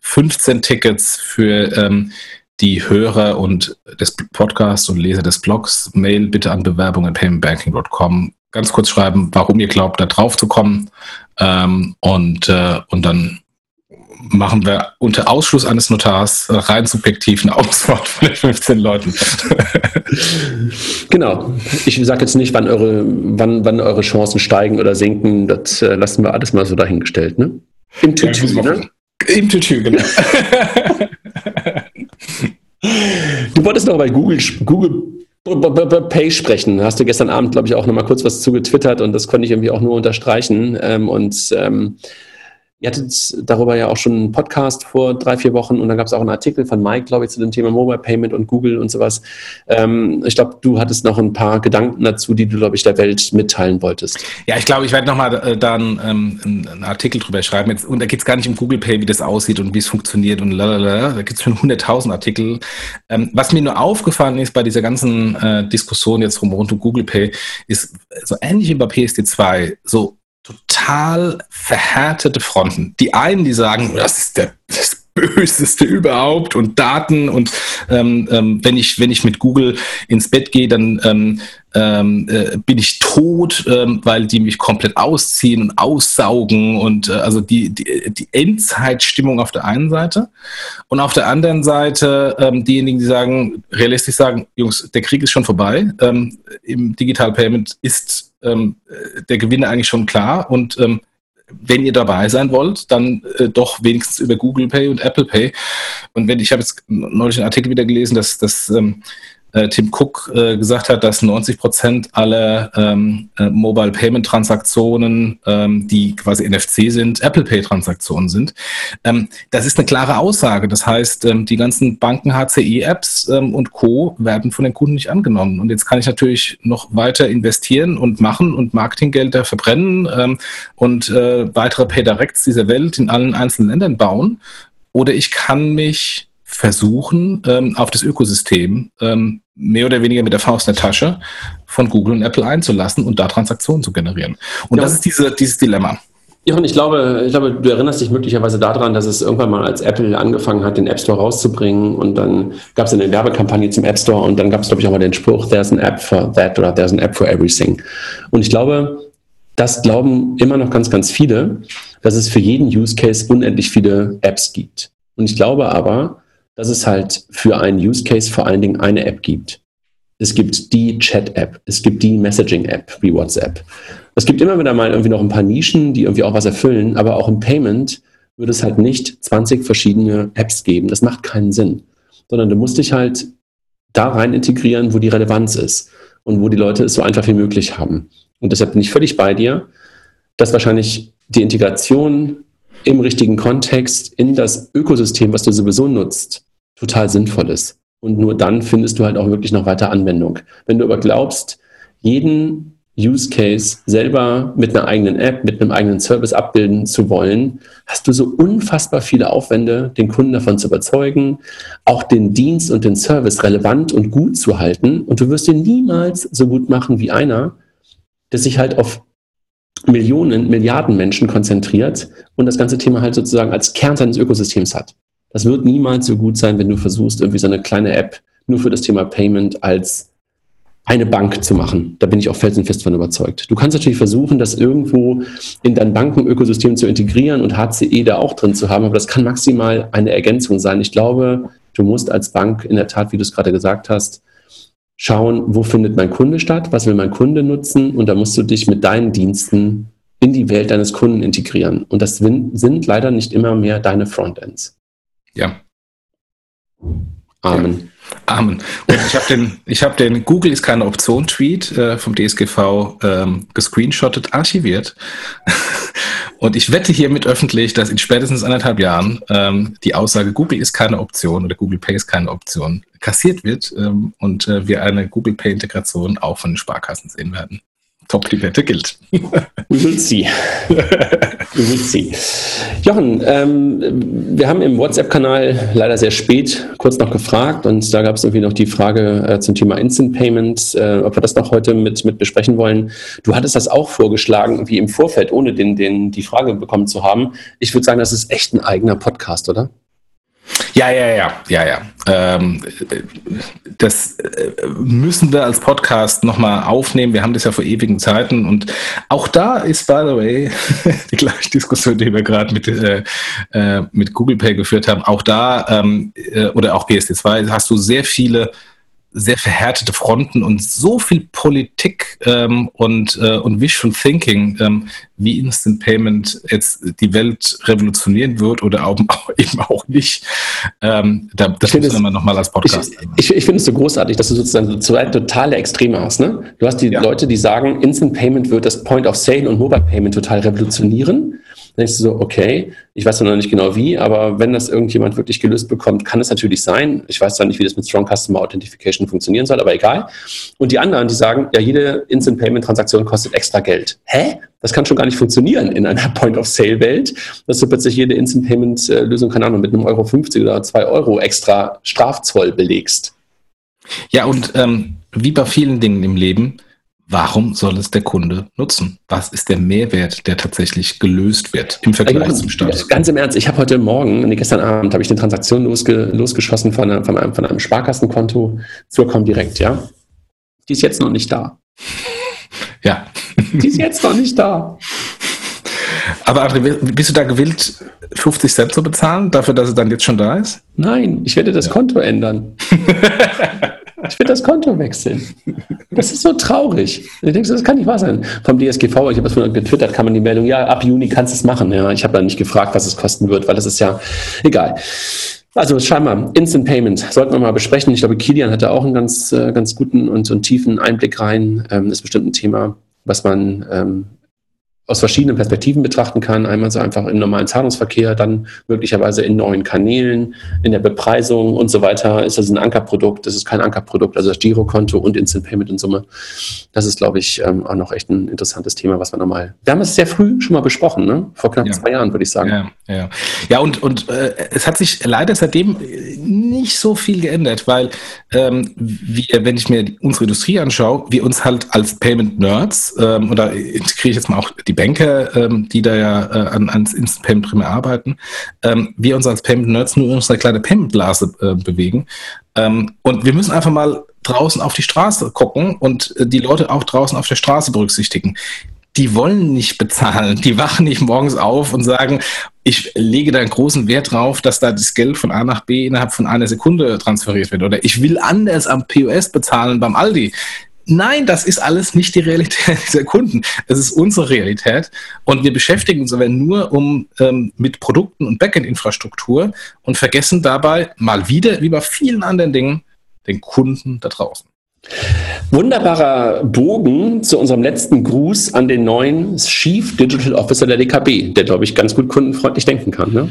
15 Tickets für ähm, die Hörer und des Podcasts und Leser des Blogs. Mail bitte an bewerbung.paymentbanking.com. Ganz kurz schreiben, warum ihr glaubt, da drauf zu kommen. Ähm, und, äh, und dann machen wir unter Ausschluss eines Notars rein subjektiv eine Auswahl von den 15 Leuten. genau. Ich sage jetzt nicht, wann eure, wann, wann eure Chancen steigen oder sinken. Das äh, lassen wir alles mal so dahingestellt. Ne? Im Tütü, ja, ne? Im Tütü, genau. du wolltest noch bei Google, Google Pay sprechen. Hast du gestern Abend, glaube ich, auch noch mal kurz was zugetwittert und das konnte ich irgendwie auch nur unterstreichen. Ähm, und ähm, Ihr hattet darüber ja auch schon einen Podcast vor drei, vier Wochen und dann gab es auch einen Artikel von Mike, glaube ich, zu dem Thema Mobile Payment und Google und sowas. Ähm, ich glaube, du hattest noch ein paar Gedanken dazu, die du, glaube ich, der Welt mitteilen wolltest. Ja, ich glaube, ich werde nochmal äh, dann ähm, einen Artikel drüber schreiben. Jetzt, und da geht es gar nicht um Google Pay, wie das aussieht und wie es funktioniert und lalala. Da gibt es schon 100.000 Artikel. Ähm, was mir nur aufgefallen ist bei dieser ganzen äh, Diskussion jetzt rund um Google Pay, ist so ähnlich wie bei PSD2, so total verhärtete Fronten. Die einen, die sagen, das ist der das Böseste überhaupt und Daten und ähm, ähm, wenn ich wenn ich mit Google ins Bett gehe, dann ähm, ähm, äh, bin ich tot, ähm, weil die mich komplett ausziehen und aussaugen und äh, also die, die, die Endzeitstimmung auf der einen Seite und auf der anderen Seite ähm, diejenigen, die sagen, realistisch sagen, Jungs, der Krieg ist schon vorbei, im Digital Payment ist ähm, äh, der Gewinner eigentlich schon klar und ähm, wenn ihr dabei sein wollt, dann äh, doch wenigstens über Google Pay und Apple Pay. Und wenn ich habe jetzt neulich einen Artikel wieder gelesen, dass, dass ähm, äh, Tim Cook äh, gesagt hat, dass 90 Prozent aller ähm, äh, Mobile Payment Transaktionen, ähm, die quasi NFC sind, Apple Pay Transaktionen sind. Ähm, das ist eine klare Aussage. Das heißt, ähm, die ganzen Banken, HCI Apps ähm, und Co. werden von den Kunden nicht angenommen. Und jetzt kann ich natürlich noch weiter investieren und machen und Marketinggelder verbrennen ähm, und äh, weitere PayDirects dieser Welt in allen einzelnen Ländern bauen. Oder ich kann mich versuchen, ähm, auf das Ökosystem ähm, mehr oder weniger mit der Faust in der Tasche von Google und Apple einzulassen und da Transaktionen zu generieren. Und ja. das ist diese, dieses Dilemma. Jochen, ich glaube, ich glaube, du erinnerst dich möglicherweise daran, dass es irgendwann mal als Apple angefangen hat, den App Store rauszubringen und dann gab es eine Werbekampagne zum App Store und dann gab es, glaube ich, auch mal den Spruch, there's an App for that oder there's an App for everything. Und ich glaube, das glauben immer noch ganz, ganz viele, dass es für jeden Use Case unendlich viele Apps gibt. Und ich glaube aber, dass es halt für einen Use Case vor allen Dingen eine App gibt. Es gibt die Chat-App, es gibt die Messaging-App wie WhatsApp. Es gibt immer wieder mal irgendwie noch ein paar Nischen, die irgendwie auch was erfüllen, aber auch im Payment würde es halt nicht 20 verschiedene Apps geben. Das macht keinen Sinn. Sondern du musst dich halt da rein integrieren, wo die Relevanz ist und wo die Leute es so einfach wie möglich haben. Und deshalb bin ich völlig bei dir, dass wahrscheinlich die Integration im richtigen Kontext in das Ökosystem, was du sowieso nutzt, total sinnvoll ist. Und nur dann findest du halt auch wirklich noch weiter Anwendung. Wenn du aber glaubst, jeden Use Case selber mit einer eigenen App, mit einem eigenen Service abbilden zu wollen, hast du so unfassbar viele Aufwände, den Kunden davon zu überzeugen, auch den Dienst und den Service relevant und gut zu halten. Und du wirst ihn niemals so gut machen wie einer, der sich halt auf Millionen, Milliarden Menschen konzentriert und das ganze Thema halt sozusagen als Kern seines Ökosystems hat. Das wird niemals so gut sein, wenn du versuchst, irgendwie so eine kleine App nur für das Thema Payment als eine Bank zu machen. Da bin ich auch felsenfest von überzeugt. Du kannst natürlich versuchen, das irgendwo in dein Bankenökosystem zu integrieren und HCE da auch drin zu haben, aber das kann maximal eine Ergänzung sein. Ich glaube, du musst als Bank in der Tat, wie du es gerade gesagt hast, schauen, wo findet mein Kunde statt, was will mein Kunde nutzen und da musst du dich mit deinen Diensten in die Welt deines Kunden integrieren. Und das sind leider nicht immer mehr deine Frontends. Ja. Amen. Ja. Amen. Und ich habe den, ich habe den Google ist keine Option Tweet äh, vom DSGV ähm, gescreenshottet, archiviert. Und ich wette hiermit öffentlich, dass in spätestens anderthalb Jahren ähm, die Aussage Google ist keine Option oder Google Pay ist keine Option kassiert wird ähm, und äh, wir eine Google Pay Integration auch von den Sparkassen sehen werden. Top, die Wette gilt. We will see. We will see. Jochen, ähm, wir haben im WhatsApp-Kanal leider sehr spät kurz noch gefragt und da gab es irgendwie noch die Frage äh, zum Thema Instant Payment, äh, ob wir das noch heute mit, mit besprechen wollen. Du hattest das auch vorgeschlagen, wie im Vorfeld, ohne den, den, die Frage bekommen zu haben. Ich würde sagen, das ist echt ein eigener Podcast, oder? Ja, ja, ja, ja, ja. Ähm, das äh, müssen wir als Podcast nochmal aufnehmen. Wir haben das ja vor ewigen Zeiten und auch da ist, by the way, die gleiche Diskussion, die wir gerade mit, äh, äh, mit Google Pay geführt haben. Auch da ähm, äh, oder auch PSD2 hast du sehr viele sehr verhärtete Fronten und so viel Politik ähm, und, äh, und Visual Thinking, ähm, wie Instant Payment jetzt die Welt revolutionieren wird oder auch, eben auch nicht. Ähm, da, das müssen wir nochmal als Podcast. Ich, ich, ich finde es so großartig, dass du sozusagen so zwei totale Extreme hast. Ne? Du hast die ja. Leute, die sagen, Instant Payment wird das Point of Sale und Mobile Payment total revolutionieren. Denkst du so, okay, ich weiß noch nicht genau wie, aber wenn das irgendjemand wirklich gelöst bekommt, kann es natürlich sein. Ich weiß zwar nicht, wie das mit Strong Customer Authentication funktionieren soll, aber egal. Und die anderen, die sagen, ja, jede Instant Payment Transaktion kostet extra Geld. Hä? Das kann schon gar nicht funktionieren in einer Point-of-Sale-Welt, dass du plötzlich jede Instant Payment-Lösung, keine Ahnung, mit einem Euro 50 oder zwei Euro extra Strafzoll belegst. Ja, und ähm, wie bei vielen Dingen im Leben, Warum soll es der Kunde nutzen? Was ist der Mehrwert, der tatsächlich gelöst wird im Vergleich ja, zum Status? Ganz im Ernst, ich habe heute Morgen, nee, gestern Abend, habe ich eine Transaktion losge, losgeschossen von, einer, von, einem, von einem Sparkassenkonto zur Comdirect, ja. Die ist jetzt noch nicht da. Ja. Die ist jetzt noch nicht da. Aber André, bist du da gewillt, 50 Cent zu bezahlen, dafür, dass es dann jetzt schon da ist? Nein, ich werde das ja. Konto ändern. Ich will das Konto wechseln. Das ist so traurig. Ich denke, das kann nicht wahr sein. Vom DSGV, ich habe das vorhin getwittert, kann man die Meldung, ja, ab Juni kannst du es machen. Ja, ich habe da nicht gefragt, was es kosten wird, weil das ist ja egal. Also scheinbar, Instant Payment sollten wir mal besprechen. Ich glaube, Kilian hatte auch einen ganz, äh, ganz guten und, und tiefen Einblick rein. Ähm, das ist bestimmt ein Thema, was man ähm, aus verschiedenen Perspektiven betrachten kann. Einmal so einfach im normalen Zahlungsverkehr, dann möglicherweise in neuen Kanälen, in der Bepreisung und so weiter. Ist das ein Ankerprodukt? Das ist kein Ankerprodukt. Also das Girokonto und Instant Payment in Summe. Das ist, glaube ich, ähm, auch noch echt ein interessantes Thema, was wir nochmal. Wir haben es sehr früh schon mal besprochen, ne? Vor knapp ja. zwei Jahren, würde ich sagen. Ja, ja. ja und, und äh, es hat sich leider seitdem nicht so viel geändert, weil ähm, wir, wenn ich mir unsere Industrie anschaue, wir uns halt als Payment Nerds, ähm, oder integriere ich jetzt mal auch die Banker, ähm, die da ja äh, an, ans Instant Payment arbeiten, ähm, wir uns als Payment Nerds nur in unserer kleinen Payment Blase äh, bewegen. Ähm, und wir müssen einfach mal draußen auf die Straße gucken und äh, die Leute auch draußen auf der Straße berücksichtigen die wollen nicht bezahlen. Die wachen nicht morgens auf und sagen, ich lege da einen großen Wert drauf, dass da das Geld von A nach B innerhalb von einer Sekunde transferiert wird. Oder ich will anders am POS bezahlen beim Aldi. Nein, das ist alles nicht die Realität dieser Kunden. Es ist unsere Realität. Und wir beschäftigen uns aber nur um, ähm, mit Produkten und Backend-Infrastruktur und vergessen dabei mal wieder, wie bei vielen anderen Dingen, den Kunden da draußen. Wunderbarer Bogen zu unserem letzten Gruß an den neuen Chief Digital Officer der DKB, der, glaube ich, ganz gut kundenfreundlich denken kann. Ne?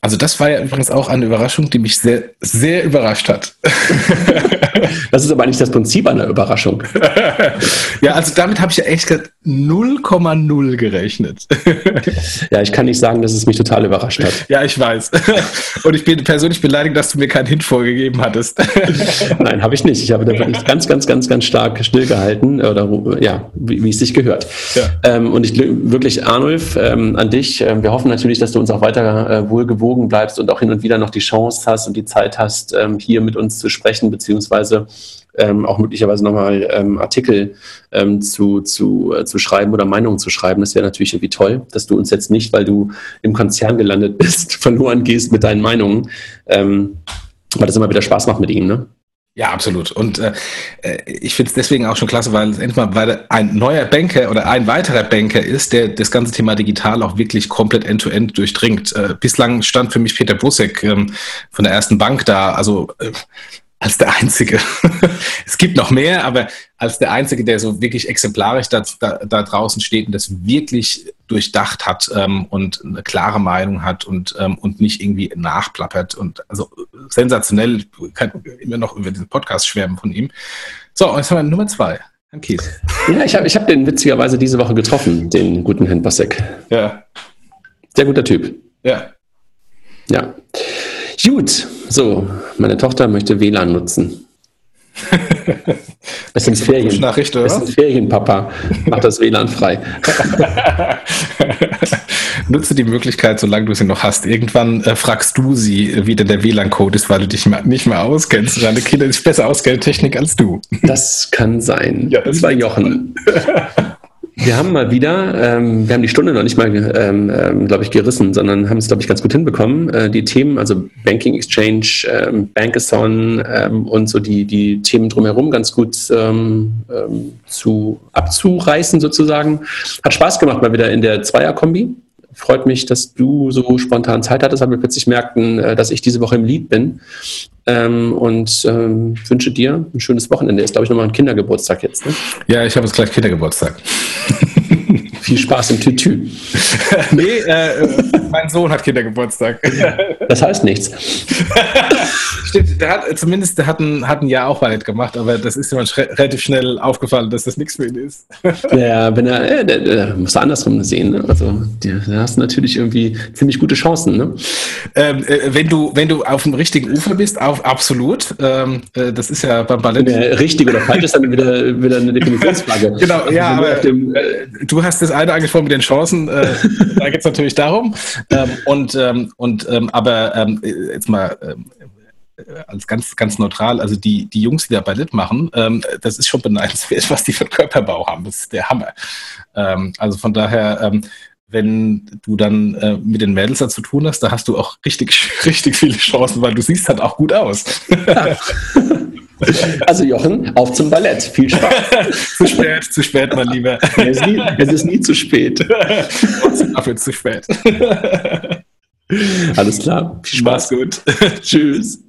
Also das war ja übrigens auch eine Überraschung, die mich sehr, sehr überrascht hat. das ist aber nicht das Prinzip einer Überraschung. ja, also damit habe ich ja echt 0,0 gerechnet. ja, ich kann nicht sagen, dass es mich total überrascht hat. Ja, ich weiß. Und ich bin persönlich beleidigt, dass du mir keinen Hint vorgegeben hattest. Nein, habe ich nicht. Ich habe da wirklich ganz, ganz, ganz, ganz stark stillgehalten, oder ja, wie, wie es sich gehört. Ja. Ähm, und ich wirklich, Arnulf, ähm, an dich. Ähm, wir hoffen natürlich, dass du uns auch weiter äh, wohlgewogen gewogen bleibst und auch hin und wieder noch die Chance hast und die Zeit hast, hier mit uns zu sprechen, beziehungsweise ähm, auch möglicherweise nochmal ähm, Artikel ähm, zu, zu, äh, zu schreiben oder Meinungen zu schreiben. Das wäre natürlich irgendwie toll, dass du uns jetzt nicht, weil du im Konzern gelandet bist, verloren gehst mit deinen Meinungen. Ähm, weil das immer wieder Spaß macht mit ihm, ne? Ja, absolut. Und äh, äh ich finde es deswegen auch schon klasse, weil es endlich mal weil ein neuer Banker oder ein weiterer Banker ist, der das ganze Thema digital auch wirklich komplett end-to-end -end durchdringt. Äh, bislang stand für mich Peter Busek ähm, von der ersten Bank da. Also äh, als der Einzige. es gibt noch mehr, aber als der Einzige, der so wirklich exemplarisch da, da, da draußen steht und das wirklich durchdacht hat ähm, und eine klare Meinung hat und, ähm, und nicht irgendwie nachplappert. Und also sensationell, ich kann immer noch über diesen Podcast schwärmen von ihm. So, und jetzt haben wir Nummer zwei. Herrn Kies. Ja, ich habe ich hab den witzigerweise diese Woche getroffen, den guten Herrn Bassek. Ja. Sehr guter Typ. Ja. Ja. Gut, so, meine Tochter möchte WLAN nutzen. Es sind Ferien. Nachricht, oder? Es sind Ferien, Papa. Mach das WLAN frei. Nutze die Möglichkeit, solange du sie noch hast. Irgendwann äh, fragst du sie, wie denn der WLAN-Code ist, weil du dich nicht mehr auskennst. Deine Kinder sich besser auskennen Technik als du. Das kann sein. Ja, das war Jochen. Wir haben mal wieder, ähm, wir haben die Stunde noch nicht mal, ähm, ähm, glaube ich, gerissen, sondern haben es, glaube ich, ganz gut hinbekommen. Äh, die Themen, also Banking Exchange, ähm, Bankathon ähm, und so die, die Themen drumherum ganz gut ähm, ähm, zu abzureißen sozusagen. Hat Spaß gemacht mal wieder in der Zweierkombi. Freut mich, dass du so spontan Zeit hattest, weil wir plötzlich merkten, äh, dass ich diese Woche im Lied bin. Ähm, und ähm, wünsche dir ein schönes Wochenende. Ist, glaube ich, nochmal ein Kindergeburtstag jetzt. Ne? Ja, ich habe jetzt gleich Kindergeburtstag. Viel Spaß im Tütü. nee, äh, mein Sohn hat Kindergeburtstag. Das heißt nichts. Stimmt, der hat zumindest der hat ein, hat ein Jahr auch weit gemacht, aber das ist ihm relativ schnell aufgefallen, dass das nichts für ihn ist. ja, wenn er, äh, der, der muss andersrum sehen. Ne? Also da hast du natürlich irgendwie ziemlich gute Chancen. Ne? Ähm, äh, wenn du wenn du auf dem richtigen Ufer bist, auf absolut. Ähm, äh, das ist ja beim Ballett. richtig oder falsch ist dann wieder wieder eine Definitionsfrage. genau, also, ja, aber dem, äh, du hast das eine angesprochen mit den Chancen. Äh, da geht es natürlich darum. Ähm, und ähm, und ähm, aber ähm, jetzt mal ähm, als ganz, ganz neutral, also die, die Jungs, die da Ballett machen, ähm, das ist schon beneidenswert, was die für einen Körperbau haben. Das ist der Hammer. Ähm, also von daher, ähm, wenn du dann äh, mit den Mädels da zu tun hast, da hast du auch richtig, richtig viele Chancen, weil du siehst halt auch gut aus. Also Jochen, auf zum Ballett. Viel Spaß. zu spät, zu spät, mein Lieber. Es ist nie, es ist nie zu spät. Dafür zu spät. Alles klar. Viel Spaß. Mach's gut. Tschüss.